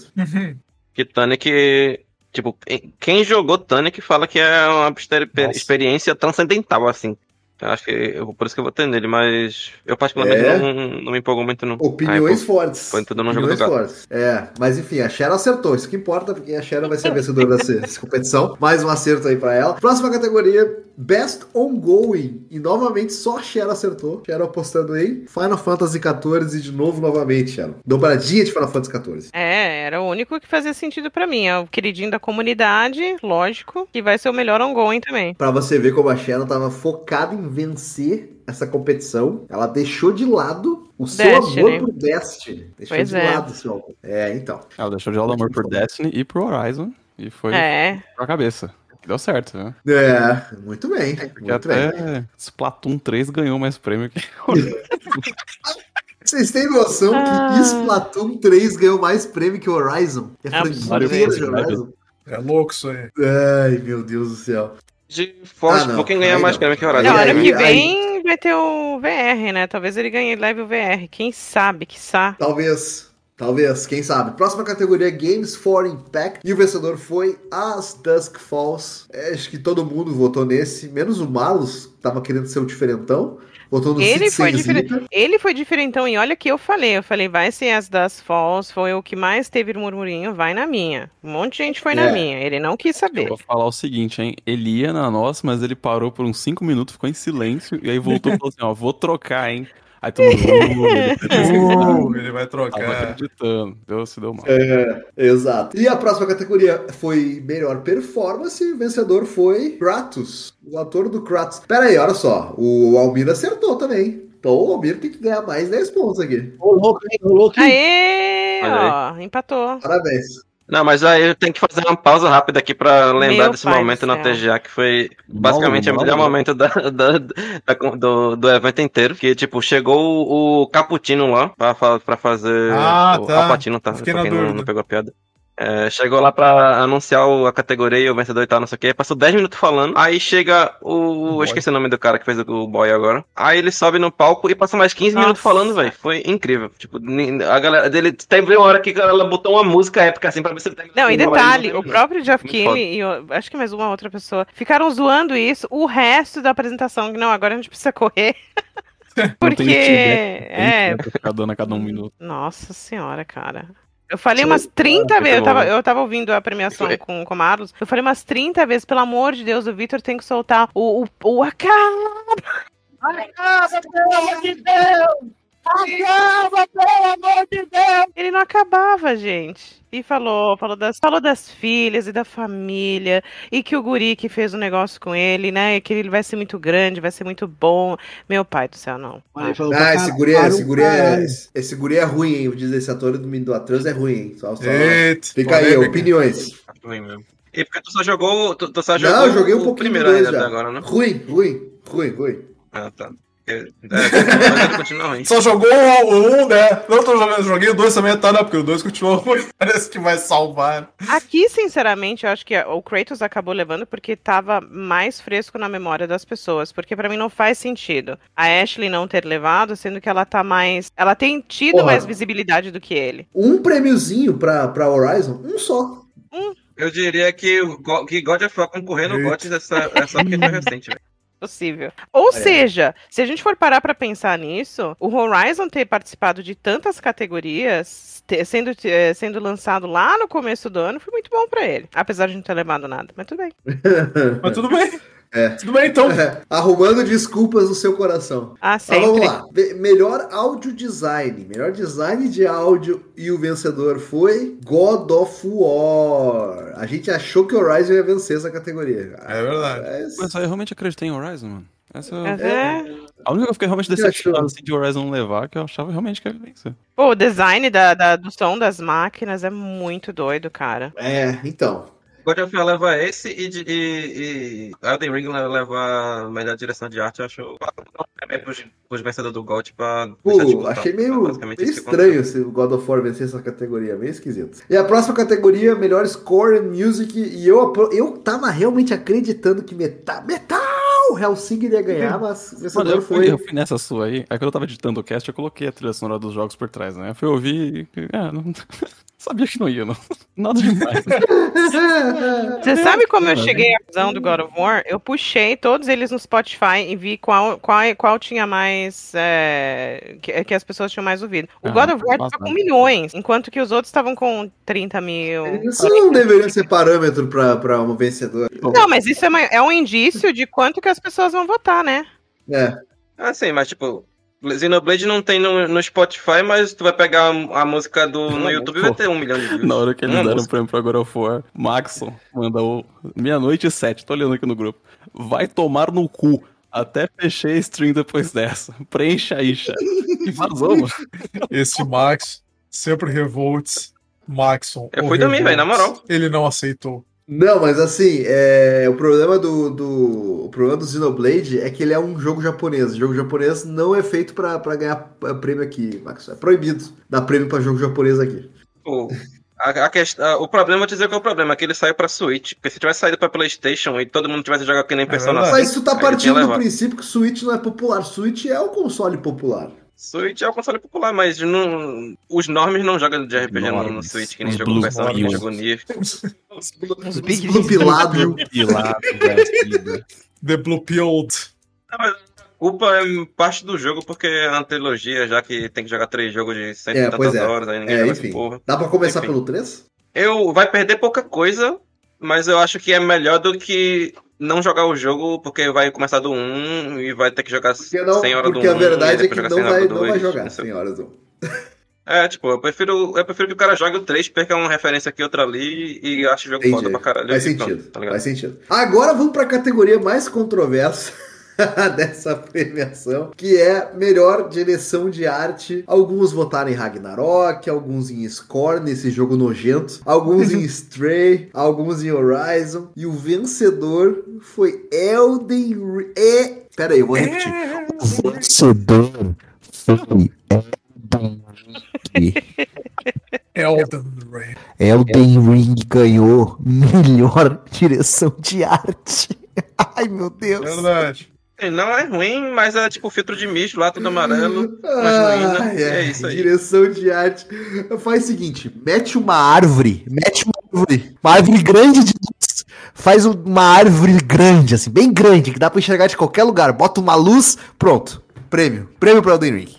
Que Tunic. Tipo, quem jogou Tunic fala que é uma experiência transcendental, assim. Eu acho que. Eu, por isso que eu vou ter nele, mas. Eu particularmente É? não, não me empolgo muito, não. Opiniões Ah, fortes. põe tudo no jogo Opiniões do gato. fortes. É, mas enfim, a Sharon acertou. Isso que importa, porque a Sharon vai ser a vencedora dessa, [LAUGHS] dessa competição. Mais um acerto aí pra ela. Próxima categoria, Best Ongoing. E novamente só a Sharon acertou. Sharon apostando em Final Fantasy XIV de novo, novamente, Sharon. Dobradinha de Final Fantasy XIV. É, era o único que fazia sentido pra mim. É o queridinho da comunidade, lógico, que vai ser o melhor ongoing também. Pra você ver como a Sharon tava focada em vencer essa competição. Ela deixou de lado o seu Destiny. amor por Destiny. Deixou Pois de é. lado o seu amor. É, então. Ela deixou de lado o amor por Destiny e pro Horizon. E foi É, pra cabeça. Deu certo, né? É, muito bem. Porque Muito bem. até Splatoon 3 ganhou mais prêmio que. [LAUGHS] Vocês têm noção Ah. que Splatoon 3 ganhou mais prêmio que o Horizon? É franquia inteira de Horizon? É louco isso aí. Ai, meu Deus do céu. De Force, Ah, não. um pouquinho ganha Aí mais não. prêmio que o Aí Horizon. não, ano aí- que aí- vem vai ter o VR, né? Talvez ele ganhe leve o VR. Quem sabe, quiçá. Talvez. Talvez, quem sabe. Próxima categoria, Games for Impact. E o vencedor foi As Dusk Falls. É, acho que todo mundo votou nesse, menos o Marlos, que tava querendo ser o diferentão. Votou no Ele foi diferente. Ele foi diferentão e olha que eu falei. Eu falei, vai ser as das Falls, foi o que mais teve murmurinho, vai na minha. Um monte de gente foi É. na minha. Ele não quis Eu saber. vou falar o seguinte, hein? Ele ia na nossa, mas ele parou por uns 5 minutos, ficou em silêncio, e aí voltou e [LAUGHS] falou assim, ó, vou trocar, hein? Aí todo mundo. "Uh, ele [LAUGHS] acreditando." Uh, ele vai Tava trocar. acreditando. Deu, se deu mal. É, exato. E a próxima categoria foi melhor performance o vencedor foi Kratos, o ator do Kratos. Pera aí, olha só, o Almir acertou também. Então o Almir tem que ganhar mais 10 pontos aqui. Ô, louco, hein? Ô, louco, hein? Aê, ó, empatou. Parabéns. Não, mas aí eu tenho que fazer uma pausa rápida aqui pra lembrar Meu desse momento na. TGA, que foi basicamente o melhor momento da, da- da- do, do evento inteiro. Que, tipo, chegou o Caputino lá pra, fa- pra fazer. Ah, o tá. Alpatino, tá? Fiquei pra quem não, não pegou a piada. É, chegou lá pra anunciar o- a categoria e o vencedor e tal, não sei o que. Passou 10 minutos falando. Aí chega o. eu boy. esqueci o nome do cara que fez o, o boy agora. Aí ele sobe no palco e passa mais 15 minutos Nossa. falando, velho. Foi incrível. Tipo, a galera dele. Teve uma hora que ela botou uma música épica assim pra ver se ele terminava Não, e falar, detalhe, não o próprio Jeff Keighley e eu, acho que mais uma outra pessoa ficaram zoando isso o resto da apresentação. Não, agora a gente precisa correr. [LAUGHS] Não Porque. tem feedback, É. pra ficar dando a cada um minuto. Nossa senhora, cara. Eu falei Sim. umas 30 Ah, vezes, eu tava, eu tava ouvindo a premiação com, com o Marlos, eu falei umas 30 vezes, pelo amor de Deus, o Vitor tem que soltar o, o, o acaba! Acaba, pelo amor de Deus! Acaba, pelo amor de Deus! Ele não acabava, gente. E falou, falou das, falou das filhas e da família, e que o guri que fez o negócio com ele, né, que ele vai ser muito grande, vai ser muito bom. Meu pai do céu, não. Ah, cara- esse guri é, esse um guri é, esse, guri é ruim, hein? Vou dizer, esse ator do do Atreus é ruim, hein? Só, só... Eita, Fica aí, opiniões. Ruim mesmo. E porque tu só jogou. Tu, tu só Não, jogou eu joguei um o pouquinho primeiro ainda já. agora, né? Ruim, ruim, ruim, ruim. Ah, tá. É, é. Só jogou o um, né? Não tô jogando, joguei o dois também, tá? Não, porque o dois continuou [LAUGHS] ruim. Parece que vai salvar. Aqui, sinceramente, eu acho que o Kratos acabou levando porque tava mais fresco na memória das pessoas. Porque pra mim não faz sentido a Ashley não ter levado, sendo que ela tá mais. Ela tem tido Porra. mais visibilidade do que ele. Um prêmiozinho pra, pra Horizon, um só. Eu diria que, que God of War concorrer no. GOT essa, essa porque foi recente, velho. Possível. Ou seja, se a gente for parar pra pensar nisso, o Horizon ter participado de tantas categorias, ter- sendo, eh, sendo lançado lá no começo do ano, foi muito bom pra ele. Apesar de não ter levado nada. Mas tudo bem. [LAUGHS] Mas tudo bem. É. Tudo bem, então. É, Arrumando desculpas no seu coração. Ah, Mas vamos sempre. lá. Be- melhor áudio design. Melhor design de áudio e o vencedor foi God of War. A gente achou que o Horizon ia vencer essa categoria. É verdade. Mas- Mas eu realmente acreditei em Horizon, mano. Essa É. é. A única que eu fiquei realmente decepcionado assim, de Horizon não levar, que eu achava realmente que ia vencer. Pô, o design da, da- do som das máquinas é muito doido, cara. É, então. God of War leva esse e, e, e Elden Ring leva a melhor direção de arte, eu acho. É pros, pros vencedores do GOT pra deixar de Pô, achei meio, Basicamente meio estranho se o God of War vencer essa categoria, meio esquisito. E a próxima categoria, melhor score and music, e eu, eu tava realmente acreditando que metal, metal Hellsing iria ganhar, mas o Mano, vencedor eu fui, foi... eu fui nessa sua aí. Aí quando eu tava editando o cast, eu coloquei a trilha sonora dos jogos por trás, né? Eu fui ouvir e. É, não... [LAUGHS] Sabia que não ia, não. [LAUGHS] Nada demais. Você sabe como eu cheguei à visão do God of War? Eu puxei todos eles no Spotify e vi qual, qual, qual tinha mais. é, que, que as pessoas tinham mais ouvido. O Ah, God of War tava com milhões, enquanto que os outros estavam com 30 mil. Isso não deveria ser parâmetro pra, pra um vencedor. Não, mas isso é, uma- é um indício de quanto que as pessoas vão votar, né? É. Ah, sim, mas tipo, Xenoblade não tem no, no Spotify, mas tu vai pegar a, a música do, no Não, YouTube e pô. vai ter um milhão de views. Na hora que eles Uma deram o prêmio pra God of War, Maxon mandou meia-noite e sete, tô olhando aqui no grupo. Vai tomar no cu. Até fechei a stream depois dessa. [LAUGHS] Preencha aí, chat. [LAUGHS] E vazou, mano. Esse Max, sempre revolts. Maxon. Eu fui dormir, velho, na moral. Ele não aceitou. Não, mas assim, é, o problema do, do o problema do Xenoblade é que ele é um jogo japonês. O jogo japonês não é feito pra, pra ganhar prêmio aqui, Max. É proibido dar prêmio pra jogo japonês aqui. Pô, a, a questão, o problema, vou dizer qual é o problema, é que ele saiu pra Switch. Porque se tivesse saído pra Playstation e todo mundo tivesse jogado que nem Persona verdade. 5, Mas tu tá partindo do princípio que Switch não é popular. Switch é o console popular. Switch é o console popular, mas não, os normes não jogam de RPG no. Switch, que nem Os jogou Blue Persona, que jogou Nier. [LAUGHS] Os. Pilar, [LAUGHS] velho. The Blue Pilled. Culpa é parte do jogo, porque é uma trilogia, já que tem que jogar três jogos de cento É, e pois tantas é. horas, aí ninguém É, joga enfim. essa porra. Dá pra começar Enfim. pelo 3? Eu vai perder pouca coisa, mas eu acho que é melhor do que não jogar o jogo, porque vai começar do 1 e vai ter que jogar Porque, não, 100 horas porque do a 1. verdade e é que não 100 horas vai, do não vai 2, jogar não sei. 100 horas. Não. É, tipo, eu prefiro, eu prefiro que o cara jogue o 3, perca uma referência aqui, outra ali, e ache o jogo foda pra caralho. Faz e pronto, sentido. tá faz sentido. Agora vamos pra categoria mais controversa [LAUGHS] dessa premiação, que é melhor direção de arte. Alguns votaram em Ragnarok, alguns em Score, nesse jogo nojento, alguns em [LAUGHS] Stray, alguns em Horizon, e o vencedor foi Elden Ring. É... Pera aí, eu vou repetir. O vencedor foi Elden Ring. [LAUGHS] Elden Ring. Elden Ring ganhou melhor direção de arte. Ai, meu Deus. Verdade. Não é ruim, mas é tipo filtro de misto lá, tudo amarelo, [LAUGHS] Ai, ruína, ai, é isso aí. Direção de arte. Faz o seguinte: mete uma árvore, mete uma árvore, uma árvore grande de luz. Faz um- uma árvore grande, assim, bem grande, que dá pra enxergar de qualquer lugar. Bota uma luz, pronto. Prêmio. Prêmio pra Elden Ring.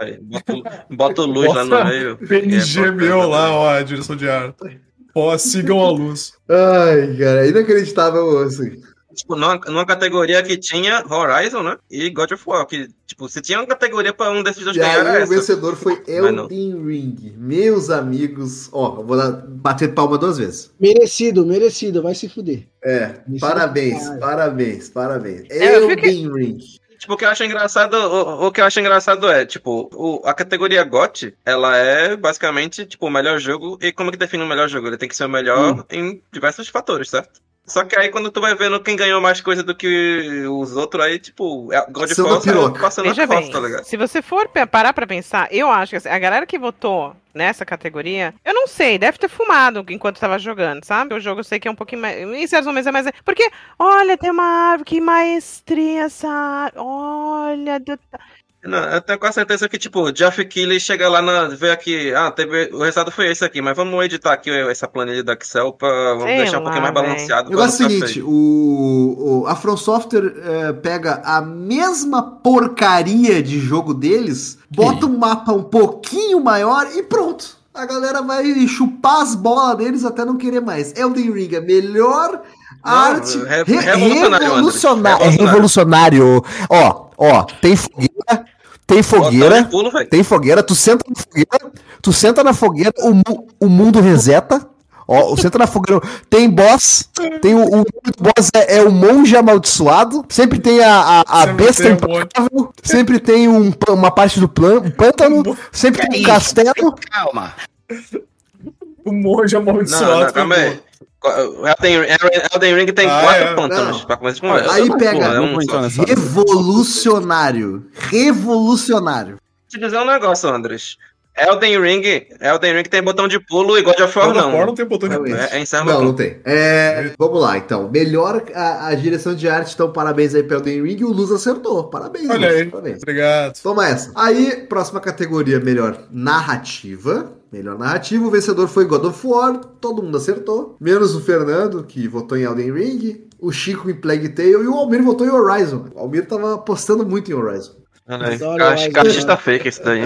Aí, bota, bota luz lá no meio. PNG É, meu lá, ó, a direção de arte. Ó, sigam a luz. Ai, cara, inacreditável assim. Tipo, numa, numa categoria que tinha Horizon, né? E God of War. Que, tipo, se tinha uma categoria pra um desses dois ganhar, aí o vencedor foi. Elden Ring. Meus amigos, ó, eu vou dar, bater palma duas vezes. Merecido, merecido, vai se fuder. É, Isso parabéns, parabéns, parabéns. É, Elden Ring. Tipo, o que eu acho engraçado, o, o que eu acho engraçado é, tipo, o- a categoria GOT, ela é basicamente, tipo, o melhor jogo. E como que define o melhor jogo? Ele tem que ser o melhor Hum. em diversos fatores, certo? Só que aí quando tu vai vendo quem ganhou mais coisa do que os outros, aí, tipo, é- God of Samba War saiu piroca. passando Veja a bem, costa, tá ligado? se você for parar pra pensar, eu acho que assim, a galera que votou nessa categoria, eu não sei, deve ter fumado enquanto tava jogando, sabe? O jogo eu sei que é um pouquinho mais. Em certos momentos é mais. Porque, olha, tem uma árvore, que maestria essa. Olha. Não, eu tenho quase certeza que, tipo, Jeff Keighley chega lá na. vê aqui, ah, teve, o resultado foi esse aqui, mas vamos editar aqui essa planilha do Excel Sei deixar um pouquinho mais balanceado. O negócio é pra o não ficar seguinte, o, o- a From Software eh, pega a mesma porcaria de jogo deles, bota um mapa um pouquinho maior e pronto. A galera vai chupar as bolas deles até não querer mais. Elden Ring, a melhor arte re- re- revolucionário. É revolucionário. Ó, ó, tem fogueira, tem fogueira, pulo, tem fogueira, tu senta na fogueira, tu senta na fogueira, o, o mundo reseta. Ó, o senta na fogueira. Tem boss, tem o, o boss é, é o monge amaldiçoado. Sempre tem a, a, a besta tem implacável. Sempre tem um, uma parte do plan, um pântano. [LAUGHS] Sempre tem um castelo. Calma. O monge Não, amaldiçoado. não, calma foi aí. Elden, Elden Ring tem Ah, quatro é. pântanos, Não. pra começar de conversa. Aí pega vou entrar nessa- revolucionário. Revolucionário. te dizer um negócio, Andres. Elden Ring, Elden Ring tem botão de pulo e God of War God of War não. não tem botão de Realmente. É, é encerra Não, não tem. É, vamos lá, então. Melhor a, a direção de arte, então parabéns aí pro Elden Ring. O Luz acertou. Parabéns, Olha Luz, aí. Parabéns. Obrigado. Toma essa. Aí, próxima categoria, melhor narrativa. Melhor narrativa, o vencedor foi God of War, todo mundo acertou. Menos o Fernando, que votou em Elden Ring, o Chico em Plague Tale e o Almir votou em Horizon. O Almir tava apostando muito em Horizon. Caixa-. Caixista fake esse daí.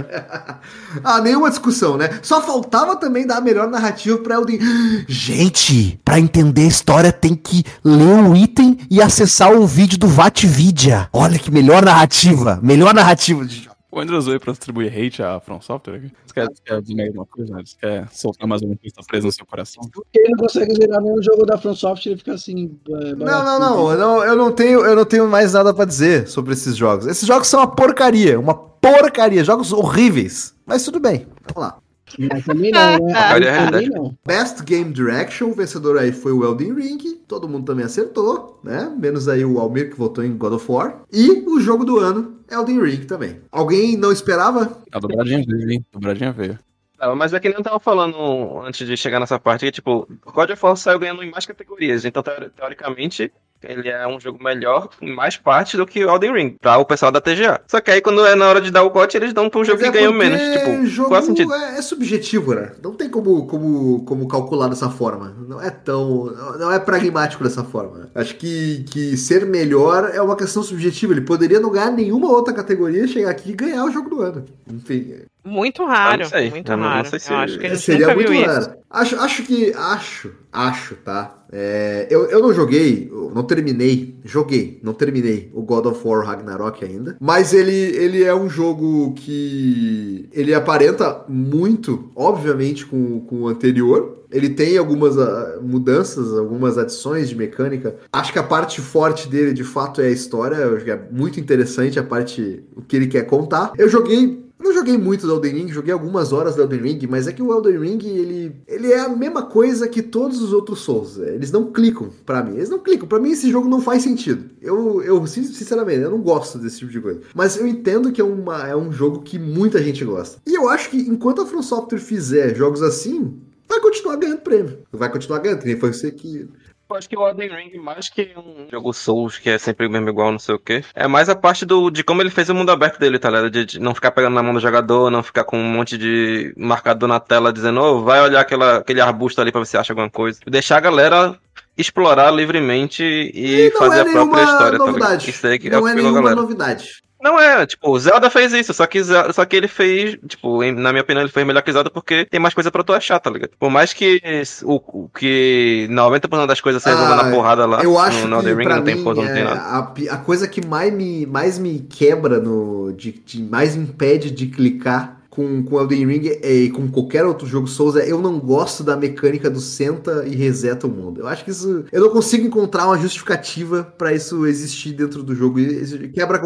[LAUGHS] ah, nenhuma discussão, né? Só faltava também dar a melhor narrativa pra Elden [GASPS] Gente, pra entender a história tem que ler o item e acessar o vídeo do Vatvidia. Olha que melhor narrativa, melhor narrativa. O Andrews veio pra distribuir hate à From Software aqui. Você quer, você quer dizer alguma coisa? né? Você quer soltar mais uma pista presa no seu coração? Porque ele não consegue zerar nenhum jogo da FromSoft, ele fica assim. é, Não, não, não, eu não, eu não tenho, eu não tenho mais nada pra dizer sobre esses jogos. Esses jogos são uma porcaria, uma porcaria, jogos horríveis. Mas tudo bem, vamos lá. Mas também não, né? [LAUGHS] Aí a também não. Best Game Direction, o vencedor aí foi o Elden Ring, todo mundo também acertou, né? Menos aí o Almir que votou em God of War. E o jogo do ano, Elden Ring também. Alguém não esperava? A dobradinha veio, hein? A dobradinha veio. Não, mas é que nem eu tava falando antes de chegar nessa parte, que, tipo, God of War saiu ganhando em mais categorias, então teori- teoricamente ele é um jogo melhor em mais parte do que o Elden Ring, pra o pessoal da TGA. Só que aí quando é na hora de dar o cote, eles dão pro jogo Mas que é ganhou menos, tipo, jogo qual é sentido? é, é subjetivo, né? Não tem como, como, como calcular dessa forma. Não é tão. Não é pragmático dessa forma. Acho que, que ser melhor é uma questão subjetiva. Ele poderia não ganhar nenhuma outra categoria, chegar aqui e ganhar o jogo do ano. Enfim, Muito raro. Eu não sei. Muito Eu raro. sei se- Eu acho que a gente seria nunca muito viu isso. raro. Acho, acho que. Acho, acho, tá? É, eu, eu não joguei, eu não terminei. Joguei, não terminei o God of War Ragnarok ainda. Mas ele, ele é um jogo que. Ele aparenta muito, obviamente, com, com o anterior. Ele tem algumas ah, mudanças, algumas adições de mecânica. Acho que a parte forte dele, de fato, é a história. Eu acho que é muito interessante a parte, o que ele quer contar. Eu joguei eu não joguei muito do Elden Ring, joguei algumas horas do Elden Ring, mas é que o Elden Ring, ele, ele é a mesma coisa que todos os outros Souls. Eles não clicam pra mim. Eles não clicam. Pra mim, esse jogo não faz sentido. Eu, eu sin- sinceramente, eu não gosto desse tipo de coisa. Mas eu entendo que é, uma, é um jogo que muita gente gosta. E eu acho que enquanto a From Software fizer jogos assim, vai continuar ganhando prêmio. Vai continuar ganhando, que nem foi você que... Acho que o Elden Ring, mais que um jogo Souls, que é sempre o mesmo igual, não sei o quê, é mais a parte do, de como ele fez o mundo aberto dele, tá ligado? De, de não ficar pegando na mão do jogador, não ficar com um monte de marcador na tela dizendo, ô, vai olhar aquela, aquele arbusto ali pra ver se acha alguma coisa. Deixar a galera explorar livremente e, E fazer é a própria história, tá novidade. Isso aí que é não é a nenhuma galera. novidade. Não é, tipo, o Zelda fez isso, só que, Zelda- só que ele fez, tipo, em- na minha opinião, ele fez melhor que Zelda porque tem mais coisa pra tu achar, tá ligado? Por mais que o, que 90% das coisas resolva Ah, na porrada lá, Eu acho no, no Elden que Ring não tem mim, pose, não tem é, nada. a, a coisa que mais me, mais me quebra no. De, de- mais me impede de clicar com, com Elden Ring é- e com qualquer outro jogo Souls é eu não gosto da mecânica do senta e reseta o mundo. Eu acho que isso. Eu não consigo encontrar uma justificativa pra isso existir dentro do jogo. E isso quebra.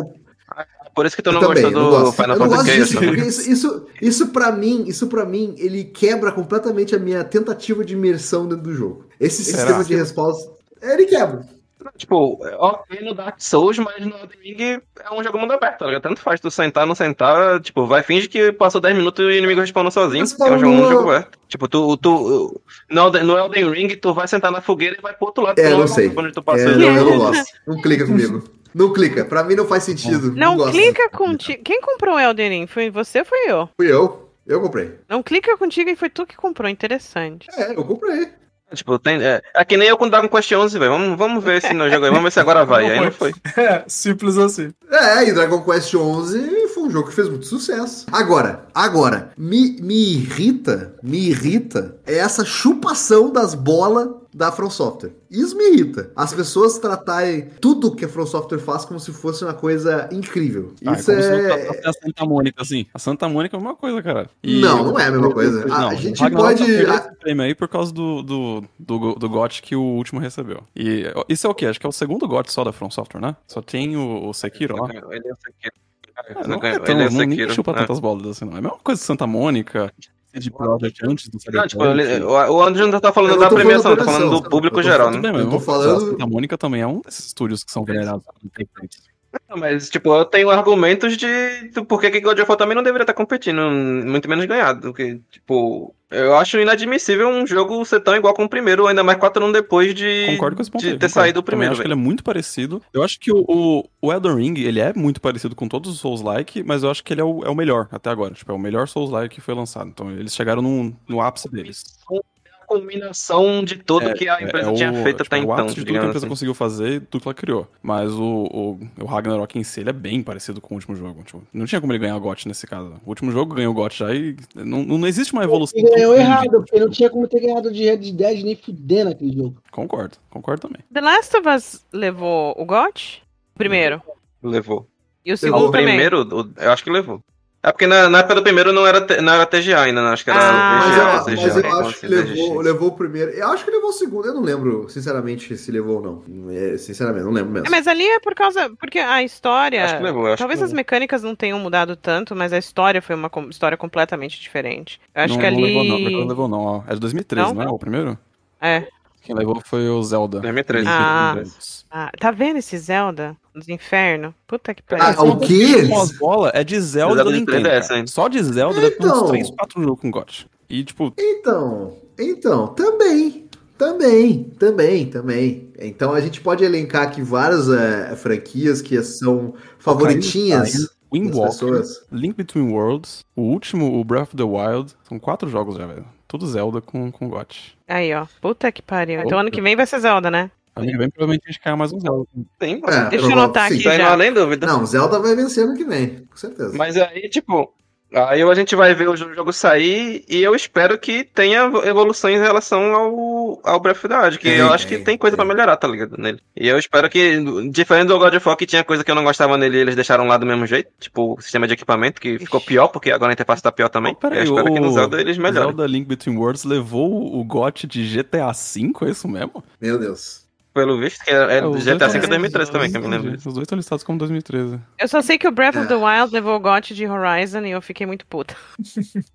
Por isso que tu Eu não também, gostou não do gosto. Final Eu não gosto Fantasy disso, VI, porque isso, isso, isso para mim, isso para mim, ele quebra completamente a minha tentativa de imersão dentro do jogo. Esse Será? sistema de resposta, ele quebra. Tipo, ok no Dark Souls, mas no Elden Ring é um jogo mundo aberto, tá ligado? Tanto faz tu sentar, não sentar, tipo, vai, finge que passou 10 minutos e o inimigo respawnou sozinho, é um jogo, um Respawnou. jogo aberto. Tipo, tu, tu, no, Elden, no Elden Ring, tu vai sentar na fogueira e vai pro outro lado. É, não vai sei. pra Onde tu É, passou. não, eu [LAUGHS] não gosto. Não clica comigo. Não clica. Pra mim não faz sentido. Não gosto. clica contigo. Quem comprou o Elden Ring? Foi você ou foi eu? Fui eu. Eu comprei. Não clica contigo e foi tu que comprou. Interessante. É, eu comprei. Tipo, tem, é, é que nem eu com Dragon Quest 11, velho. Vamos, vamos ver se no jogo aí, vamos ver se agora vai. Aí não foi. [LAUGHS] É, simples assim. É, e Dragon Quest XI foi um jogo que fez muito sucesso. Agora, agora, me, me irrita, me irrita é essa chupação das bolas da From Software. Isso me irrita. As pessoas tratarem tudo que a From Software faz como se fosse uma coisa incrível. Ah, Isso é como se não é... a Santa Mônica, assim. A Santa Mônica é a mesma coisa, cara. Não, não é a mesma coisa. A- a gente pode- tá esse prêmio aí por causa do, do, do, do GOT que o último recebeu. E isso é o quê? Acho que é o segundo GOT só da From Software, né? Só tem o, o Sekiro lá. Ele é o Sekiro. É, não é Ele tão, é o não, nem Sekiro, chupa é. tantas bolas assim, não. É a mesma coisa que Santa Mônica, CD Projekt antes do Não, tipo, Cyberpunk. ele- o André não tá falando da premiação, tá falando do público geral, né? Eu tô falando- a Santa Mônica também é um desses estúdios que são venerados. Não Mas, tipo, eu tenho argumentos de do porquê que God of War também não deveria estar competindo, muito menos ganhado. Porque, tipo, eu acho inadmissível um jogo ser tão igual com o primeiro, ainda mais quatro anos depois de, Concordo com esse ponto de aí, ter concordo. saído o primeiro. acho que ele é muito parecido. Eu acho que o, o, o Elden Ring, ele é muito parecido com todos os Souls-like, mas eu acho que ele é o, é o melhor até agora. Tipo, é o melhor Souls-like que foi lançado. Então eles chegaram num- no ápice deles. A combinação de tudo É, que a é- empresa é tinha o- feito tipo, até é o então, ápice de tudo que a empresa assim. conseguiu fazer e tudo que ela criou. Mas o, o, o Ragnarok em si, ele é bem parecido com o último jogo. Tipo, não tinha como ele ganhar o GOT nesse caso. O último jogo ganhou o GOT já e não, não existe uma evolução. Ele ganhou errado, porque não tinha como ter ganhado de Red Dead nem fudendo aquele jogo. Concordo, concordo também. The Last of Us levou o GOT? Primeiro. Levou. E o segundo O também. primeiro, o- eu acho que levou. É porque na, na época do primeiro não era, não era TGA ainda, né? acho que era Ah. Mas, VGA, eu, mas eu acho que levou, levou o primeiro. Eu acho que levou o segundo. Eu não lembro, sinceramente, se levou ou não. É, sinceramente, não lembro mesmo. É, mas ali é por causa. Porque a história. Acho que levou, acho Talvez que as levou. mecânicas não tenham mudado tanto, mas a história foi uma história completamente diferente. Eu acho não, que não ali. levou, não. Não levou, não. É de 2013, Não? não é o primeiro? É. Quem levou foi o Zelda. 2013. Ah. 2013. Ah, tá vendo esse Zelda dos infernos? Puta que Ah, pariu. o quê? As bolas é de Zelda Zelda da de Nintendo. 3DS cara. ainda. Só de Zelda deve ter uns Então. 3, 4 jogos com GOT. E, tipo, Então, então, também, também, também, também. Então a gente pode elencar aqui várias é, franquias que são favoritinhas das Windwalker, pessoas. Link Between Worlds, o último, o Breath of the Wild. São quatro jogos já, velho. Tudo Zelda com, com GOT. Aí, ó. Puta que pariu. Então Opa. ano que vem vai ser Zelda, né? Ano que vem, provavelmente a gente cai mais um Zelda. Sim, É, Deixa eu sim. aqui. Não já. há nem dúvida. Não, Zelda vai vencer ano que vem, com certeza. Mas aí, tipo, aí a gente vai ver o jogo sair e eu espero que tenha evoluções em relação ao, ao Breath of the Wild, que eu acho que tem coisa pra melhorar, tá ligado? Nele. E eu espero que, diferente do God of War, que tinha coisa que eu não gostava nele, eles deixaram lá do mesmo jeito, tipo o sistema de equipamento, que ficou pior, porque agora a interface tá pior também. Oh, peraí, eu espero o- que no Zelda eles melhorem. Zelda Link Between Worlds levou o GOT de GTA V, é isso mesmo? Meu Deus. Pelo visto, que é, é dois GTA V tão- é 2013 também, que eu me lembro. Os dois estão listados como 2013. Eu só sei que o Breath of the É. Wild levou o GOT de Horizon e eu fiquei muito puta. [LAUGHS]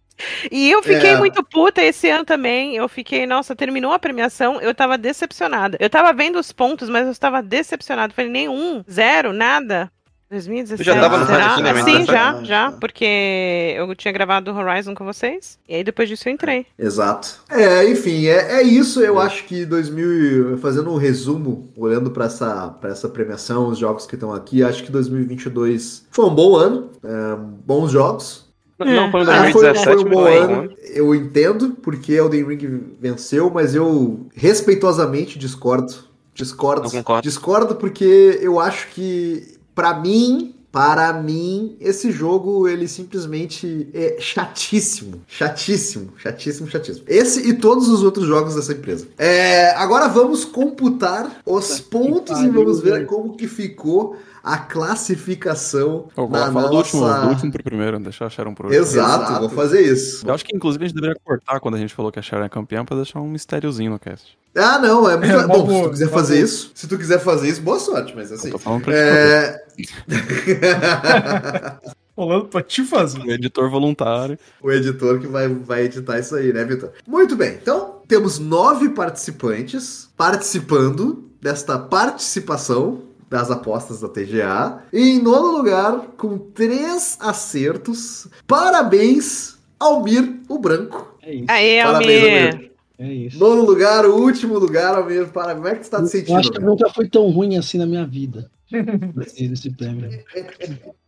E eu fiquei É. muito puta esse ano também. Eu fiquei, nossa, terminou a premiação, eu tava decepcionada. Eu tava vendo os pontos, mas eu estava decepcionada. Falei, nenhum, zero, nada. 2017. Tu já tava no será? Cinema, Sim, né? já, Ah, já, porque eu tinha gravado o Horizon com vocês. E aí depois disso eu entrei. Exato. É, enfim, é, é isso. Eu acho que 2000, fazendo um resumo, olhando para essa, pra essa premiação, os jogos que estão aqui, acho que 2022 foi um bom ano, é, bons jogos. Não, não, foi em Ah, foi, 2017, foi um bom mas foi ano. Eu entendo porque Elden Ring venceu, mas eu respeitosamente discordo. Discordo. Eu concordo. Discordo porque eu acho que, pra mim, para mim, esse jogo ele simplesmente é chatíssimo. Chatíssimo, chatíssimo, chatíssimo. Esse e todos os outros jogos dessa empresa. É, agora vamos computar os pontos e vamos ver como que ficou a classificação Eu na fala do último, nossa... do último pro primeiro, deixar a Sharon pro último. Exato, vou fazer isso. Eu acho que inclusive a gente deveria cortar quando a gente falou que a Sharon é campeã pra deixar um mistériozinho no cast. Ah, não, é [LAUGHS] muito. É, bom, uma se tu quiser uma fazer isso, se tu quiser fazer isso, boa sorte, mas assim. Eu tô falando pra É... [LAUGHS] [LAUGHS] Falando pra te fazer. fazer. O editor voluntário. o editor que vai, vai editar isso aí, né, Vitor? Muito bem, então temos nove participantes participando desta participação das apostas da TGA. E em nono lugar, com três acertos, parabéns, Almir o Branco. É isso. Aí, Parabéns, Almir. Almir. É isso. Nono lugar, o último lugar, Almir. Para... Como é que tu tá te Eu sentindo? acho que nunca foi tão ruim assim na minha vida. [LAUGHS] Esse, esse prêmio.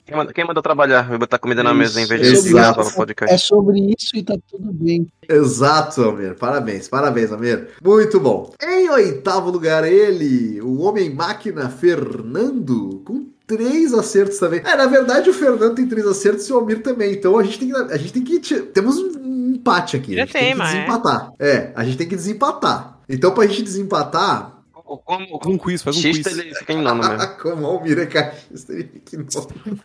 Quem mandou, quem mandou trabalhar? Vai botar comida na Isso, mesa em vez de gravar para o podcast. É sobre isso e tá tudo bem. Exato, Almir. Parabéns, parabéns, Almir. Muito bom. Em oitavo lugar, ele, o Homem-Máquina Fernando, com três acertos também. É, na verdade, o Fernando tem três acertos e o Almir também. Então a gente tem que. A gente tem que temos um empate aqui. Já a gente tem tem, que mas é. desempatar. É, a gente tem que desempatar. Então, pra gente desempatar, Como, Faz um quiz, faz um quiz. ele fica em nono mesmo. [LAUGHS] como o Almir é caixista, ele fica em nono.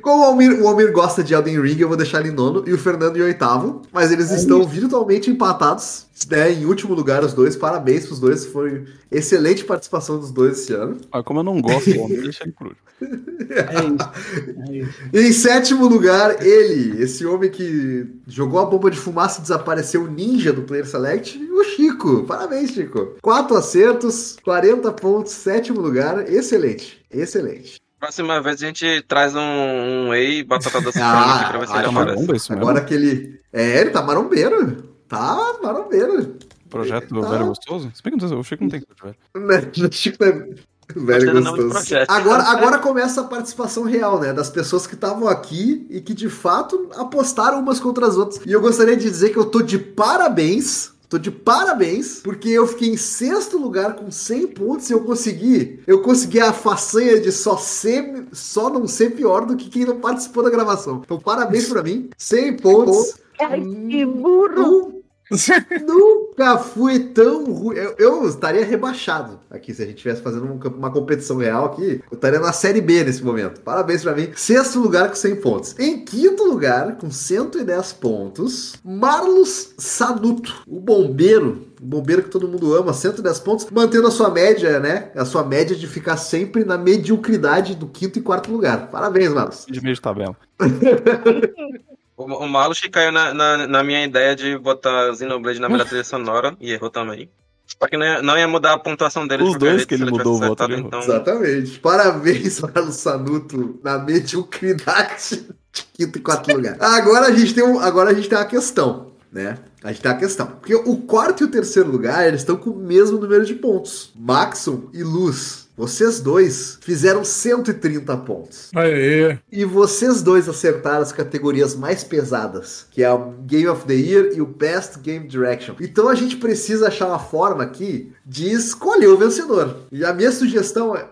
Como o Almir, o Almir gosta de Elden Ring, eu vou deixar ele em nono e o Fernando em oitavo. Mas eles estão virtualmente empatados. Né, em último lugar, os dois. Parabéns pros dois. Foi excelente participação dos dois esse ano. Ah, como eu não gosto do homem, deixa ele por. É isso. É isso. E [LAUGHS] em sétimo lugar, ele, esse homem que jogou a bomba de fumaça e desapareceu ninja do Player Select, o Chico. Parabéns, Chico. Quatro acertos, 40 pontos, sétimo lugar. Excelente. Excelente. Próxima vez a gente traz um, um whey batata [LAUGHS] doce Ah, aqui pra ver se ah, ele aparece. Maromba, isso mesmo? Agora que ele. É, ele tá marombeiro. Tá marombeiro. Projeto do Tá. velho gostoso? Se bem que não sei, o Chico não tem de [LAUGHS] velho. Né? Chico é velho gostoso. Agora, agora começa a participação real, né? Das pessoas que estavam aqui e que de fato apostaram umas contra as outras. E eu gostaria de dizer que eu tô de parabéns. Tô de parabéns, porque eu fiquei em sexto lugar com 100 pontos e eu consegui. Eu consegui a façanha de só ser, só não ser pior do que quem não participou da gravação. Então, parabéns pra mim. 100 pontos. que burro! Nu- [LAUGHS] Nunca fui tão ruim. Eu, eu estaria rebaixado aqui se a gente estivesse fazendo um uma competição real aqui. Eu estaria na Série B nesse momento. Parabéns pra mim. Sexto lugar com 100 pontos. Em quinto lugar, com 110 pontos, Marlos Sanuto, o bombeiro. O bombeiro que todo mundo ama, 110 pontos, mantendo a sua média, né? A sua média de ficar sempre na mediocridade do quinto e quarto lugar. Parabéns, Marlos. De meio de tabela. [LAUGHS] O, o Malus que caiu na, na, na minha ideia de botar Xenoblade na melhor trilha sonora e errou também. Só que não ia, não ia mudar a pontuação dele. Os dois que ele mudou o voto, então... Exatamente. Parabéns, [LAUGHS] Marlos Sanuto, na mediocridade de quinto e quarto lugar. Agora a gente tem, um, agora a gente tem uma questão, né? A gente tem uma questão. Porque o quarto e o terceiro lugar, eles estão com o mesmo número de pontos. Maxon e Luz, vocês dois fizeram 130 pontos. Aê. E vocês dois acertaram as categorias mais pesadas, que é o Game of the Year e o Best Game Direction. Então a gente precisa achar uma forma aqui de escolher o vencedor. E a minha sugestão é.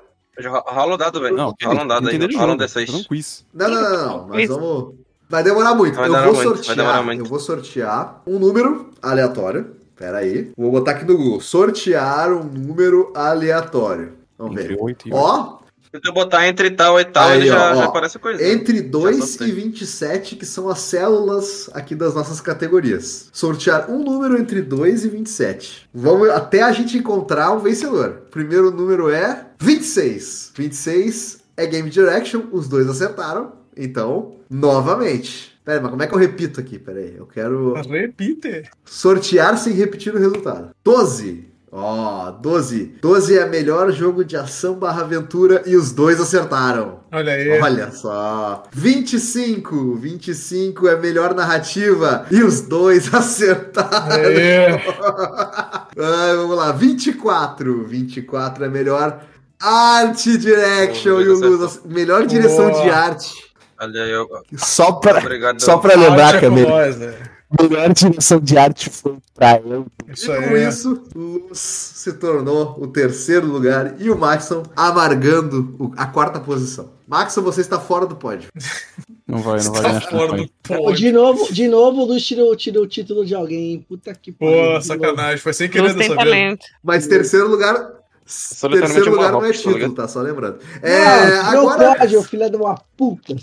Rola o dado, velho. Não, Rola um dado aí. Rola um jogo, D6. fazer um quiz. Não, não, não, não. Nós vamos. Vai demorar muito. Vai eu demorar vou muito, vai demorar sortear. muito. Eu vou sortear um número aleatório. Pera aí. Vou botar aqui no Google. Sortear um número aleatório. Vamos Entre ver. 8 e Ó, Se tu botar entre tal e tal, Aí, ele já, ó, já aparece coisa. Entre 2 soltei. e 27, que são as células aqui das nossas categorias. Sortear um número entre 2 e 27. Vamos até a gente encontrar um vencedor. Primeiro número é 26. 26 é Game Direction, os dois acertaram. Então, novamente. Pera aí, mas como é que eu repito aqui? Pera aí, eu quero Repite. sortear sem repetir o resultado. 12. Ó, 12. 12 é melhor jogo de ação barra aventura e os dois acertaram. Olha aí. Olha só. 25. 25 é melhor narrativa. E os dois [LAUGHS] acertaram. Aê. [LAUGHS] Ah, vamos lá. 24. 24 é melhor arte direction. Oh, e o. Luz, melhor direção Boa. de arte. Olha aí, eu... Só pra, Obrigado. só pra lembrar Arte é né? Melhor direção de arte foi pra eu. Isso e com aí. isso, Luz se tornou o terceiro lugar e o Maxon amargando o- a quarta posição. Maxon, você está fora do pódio. [LAUGHS] Não vai, não vai Tá ganhar fora do pódio. De novo, de novo, o Luz tirou, tirou o título de alguém. Puta que Pô, de novo. sacanagem. Foi sem querer dessa vez. Mas terceiro lugar. Terceiro é lugar não é tá título, ligado? tá? Só lembrando. Não, É, não agora, pode, filho de uma puta. [LAUGHS]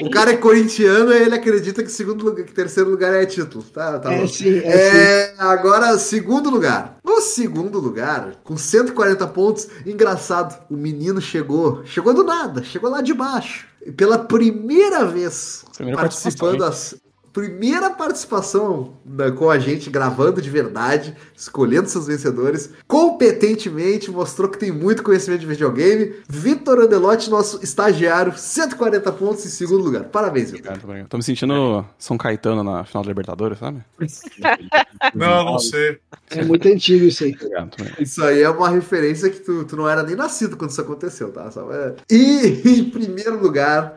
O cara é corintiano e ele acredita que segundo lugar, que terceiro lugar é título. Tá, tá É sim, é sim. É, agora, segundo lugar. No segundo lugar, com 140 pontos, engraçado, o menino chegou, chegou do nada, chegou lá de baixo. E pela primeira vez Primeira participando participação, as primeira participação da- com a gente gravando de verdade, escolhendo seus vencedores, competentemente mostrou que tem muito conhecimento de videogame. Vitor Andelotti, nosso estagiário, 140 pontos em segundo lugar. Parabéns, Vitor. Obrigado, obrigado. Tô me sentindo São Caetano na final da Libertadores, sabe? [LAUGHS] Não, não sei. É muito antigo isso aí. Obrigado. Isso aí é uma referência que tu, tu não era nem nascido quando isso aconteceu, tá? É- E [LAUGHS] em primeiro lugar,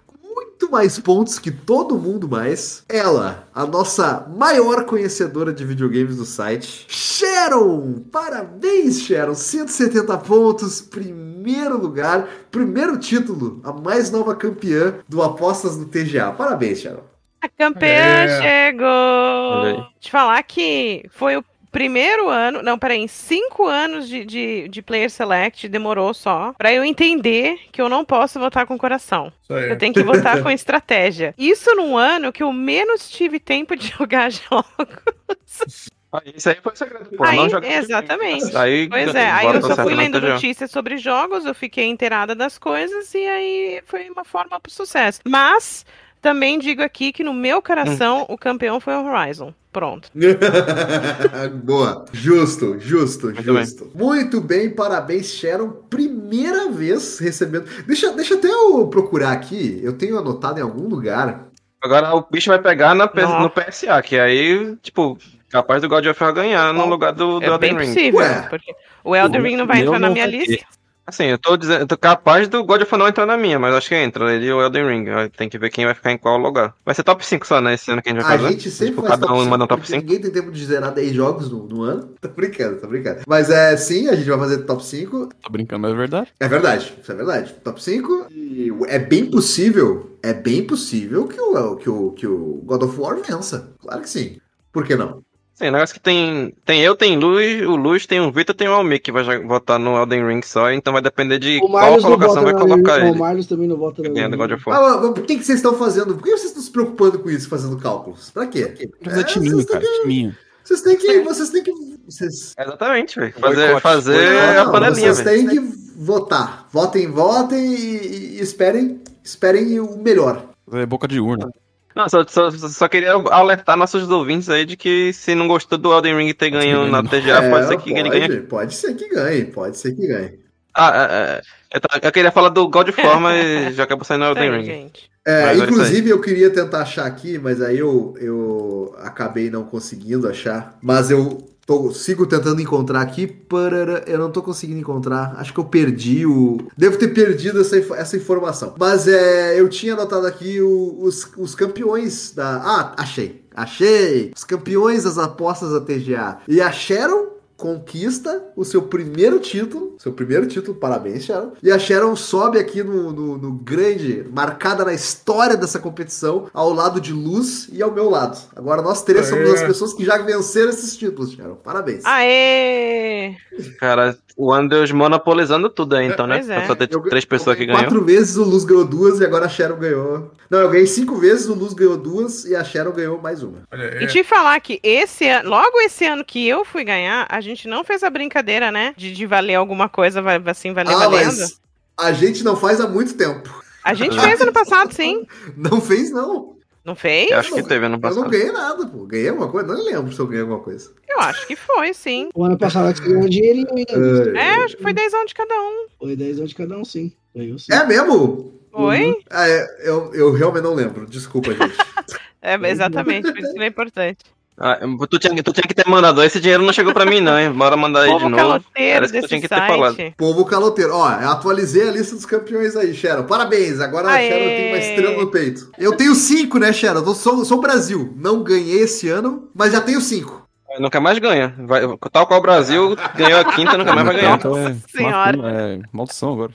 muito mais pontos que todo mundo mais, ela, a nossa maior conhecedora de videogames do site, Sharon! Parabéns, Sharon! 170 pontos, primeiro lugar, primeiro título, a mais nova campeã do Apostas no TGA. Parabéns, Sharon. A campeã É. chegou! Te falar que foi o primeiro ano, não, peraí, em cinco anos de, de, de Player Select, demorou só, pra eu entender que eu não posso votar com o coração. Isso aí. Eu tenho que votar com [LAUGHS] estratégia. Isso num ano que eu menos tive tempo de [LAUGHS] jogar jogos. Ah, Isso aí foi o segredo, pô. Aí, não joga exatamente. Aí, Pois é, aí eu só fui lendo notícias sobre jogos, eu fiquei inteirada das coisas e aí foi uma forma pro sucesso. Mas também digo aqui que no meu coração o campeão foi o Horizon. Pronto. [LAUGHS] Boa. Justo, justo, Muito justo. Muito bem, parabéns, Sharon. Primeira vez recebendo. Deixa, deixa até eu procurar aqui. Eu tenho anotado em algum lugar. Agora o bicho vai pegar na Nossa. no PSA, que aí, tipo, capaz do God of War ganhar no lugar do, do É bem Elden Ring. possível, Ué. porque o Elden Ring não vai entrar na minha ter. lista. Assim, eu tô dizendo, eu tô capaz do God of War não entrar na minha, mas acho que entra. Ele e o Elden Ring. Tem que ver quem vai ficar em qual lugar. Vai ser top 5 só, né? Esse ano que a gente vai A fazer. gente sempre tipo, faz cada um top manda um 5, top porque 5. Ninguém tem tempo de zerar 10 jogos no, no ano. [LAUGHS] Tô brincando, tô brincando. Mas é sim, a gente vai fazer top 5. Tô brincando, mas é verdade. É verdade, isso é verdade. Top 5. E é bem possível, é bem possível que o, que o, que o God of War vença. Claro que sim. Por que não? O negócio que tem. Tem eu, tem Luz, o Luz, tem o Vitor, tem o Almir que vai votar no Elden Ring só, então vai depender de O qual colocação vai colocar O ele. Marlos também não vota Ganhando God of Ah, War. mas, mas por que, que vocês estão fazendo? Por que vocês estão se preocupando com isso, fazendo cálculos? Pra quê? Mas é timinho, vocês têm cara, timinho. Vocês têm que. Vocês têm que. Vocês, Exatamente, velho. Fazer, fazer Não, a panelinha, vocês têm que votar. Votem, votem e, e esperem, esperem o melhor. É boca de urna. Não, só, só, só queria alertar nossos ouvintes aí de que se não gostou do Elden Ring ter ganho na TGA, pode ser que ele ganhe. É, pode ser que ganhe, pode ser que ganhe. Ah, é, é, eu, ta- eu queria falar do God of War, mas [LAUGHS] já acabou saindo o Elden Ring. gente. É, é inclusive, eu queria tentar achar aqui, mas aí eu, eu acabei não conseguindo achar. Mas eu tô, sigo tentando encontrar aqui. Parara, eu não tô conseguindo encontrar. Acho que eu perdi o. Devo ter perdido essa, essa informação. Mas é, eu tinha anotado aqui o- os, os campeões da. Ah, achei. Achei! Os campeões das apostas da TGA. E a Sharon conquista o seu primeiro título. Seu primeiro título, parabéns, Sharon. E a Sharon sobe aqui no, no, no grande, marcada na história dessa competição, ao lado de Luz e ao meu lado. Agora nós três somos as pessoas que já venceram esses títulos, Sharon. Parabéns. Aê! Cara, o Andrews monopolizando tudo aí, então, né? Pois é. Só ter Eu- três pessoas que ganham. Quatro vezes o Luz ganhou duas e agora a Sharon ganhou. Não, eu ganhei cinco vezes, o Luz ganhou duas e a Sharon ganhou mais uma. Olha É. E te falar que esse ano, logo esse ano que eu fui ganhar, a gente não fez a brincadeira, né? De, de valer alguma coisa, vai- assim, valer Ah, valendo. mas a gente não faz há muito tempo. A gente fez ano passado, sim. [LAUGHS] Não fez, não. Não fez? Eu acho que teve ano Eu não passado. ganhei nada, pô. Ganhei alguma coisa? Não lembro se eu ganhei alguma coisa. Eu acho que foi, sim. O ano passado você ganhou um dinheirinho ainda. É, acho que foi 10 anos de cada um. Foi 10 anos de cada um, sim. Ganhou sim. É mesmo? Foi? Ah, é, eu, eu realmente não lembro. Desculpa, gente. [LAUGHS] É, exatamente, por isso que é importante. Ah, tu, tinha, tu tinha que ter mandado. Esse dinheiro não chegou pra mim, não, hein? Bora mandar aí [LAUGHS] de Povo novo. caloteiro Era isso que tu tinha que ter falado. site. Povo caloteiro. Ó, eu atualizei a lista dos campeões aí, Sharon. Parabéns. Agora a. Sharon tem uma estrela no peito. Eu tenho cinco, né, Sharon? Eu sou, sou Brasil. Não ganhei esse ano, mas já tenho cinco. Nunca mais ganha. Vai, tal qual o Brasil ganhou a quinta, nunca mais vai ganhar. Então é, Senhora. é maldição agora.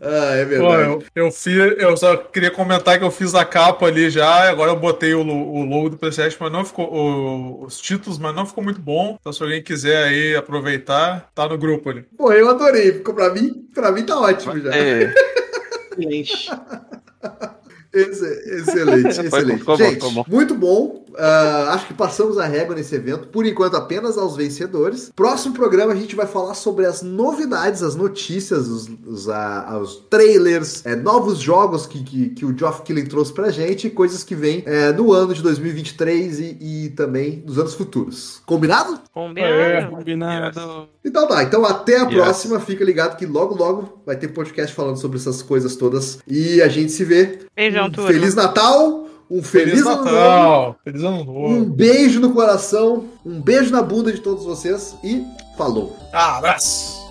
Ah, é Pô, verdade. eu, eu, fiz, eu só queria comentar que eu fiz a capa ali já, agora eu botei o, o logo do PlayStation, mas não ficou. o- os títulos, mas não ficou muito bom. Então, se alguém quiser aí aproveitar, tá no grupo ali. Pô, eu adorei. Ficou pra mim, pra mim tá ótimo já. É, [LAUGHS] Excelente. [LAUGHS] Excelente, ficou bom, Gente, bom. muito bom. Ah, acho que passamos a régua nesse evento. Por enquanto, apenas aos vencedores. Próximo programa, a gente vai falar sobre as novidades, as notícias, os, os, ah, os trailers, eh, novos jogos que, que, que o Geoff Killing trouxe pra gente, coisas que vêm eh, no ano de 2023 e, e também nos anos futuros. Combinado? Combinado. Combinado. Então tá, então até a Yes. próxima. Fica ligado que logo, logo vai ter podcast falando sobre essas coisas todas. E a gente se vê. Beijão, Feliz Natal, um feliz, Feliz ano novo, Natal! Feliz Ano Novo! um beijo no coração, um beijo na bunda de todos vocês e falou. Abraço!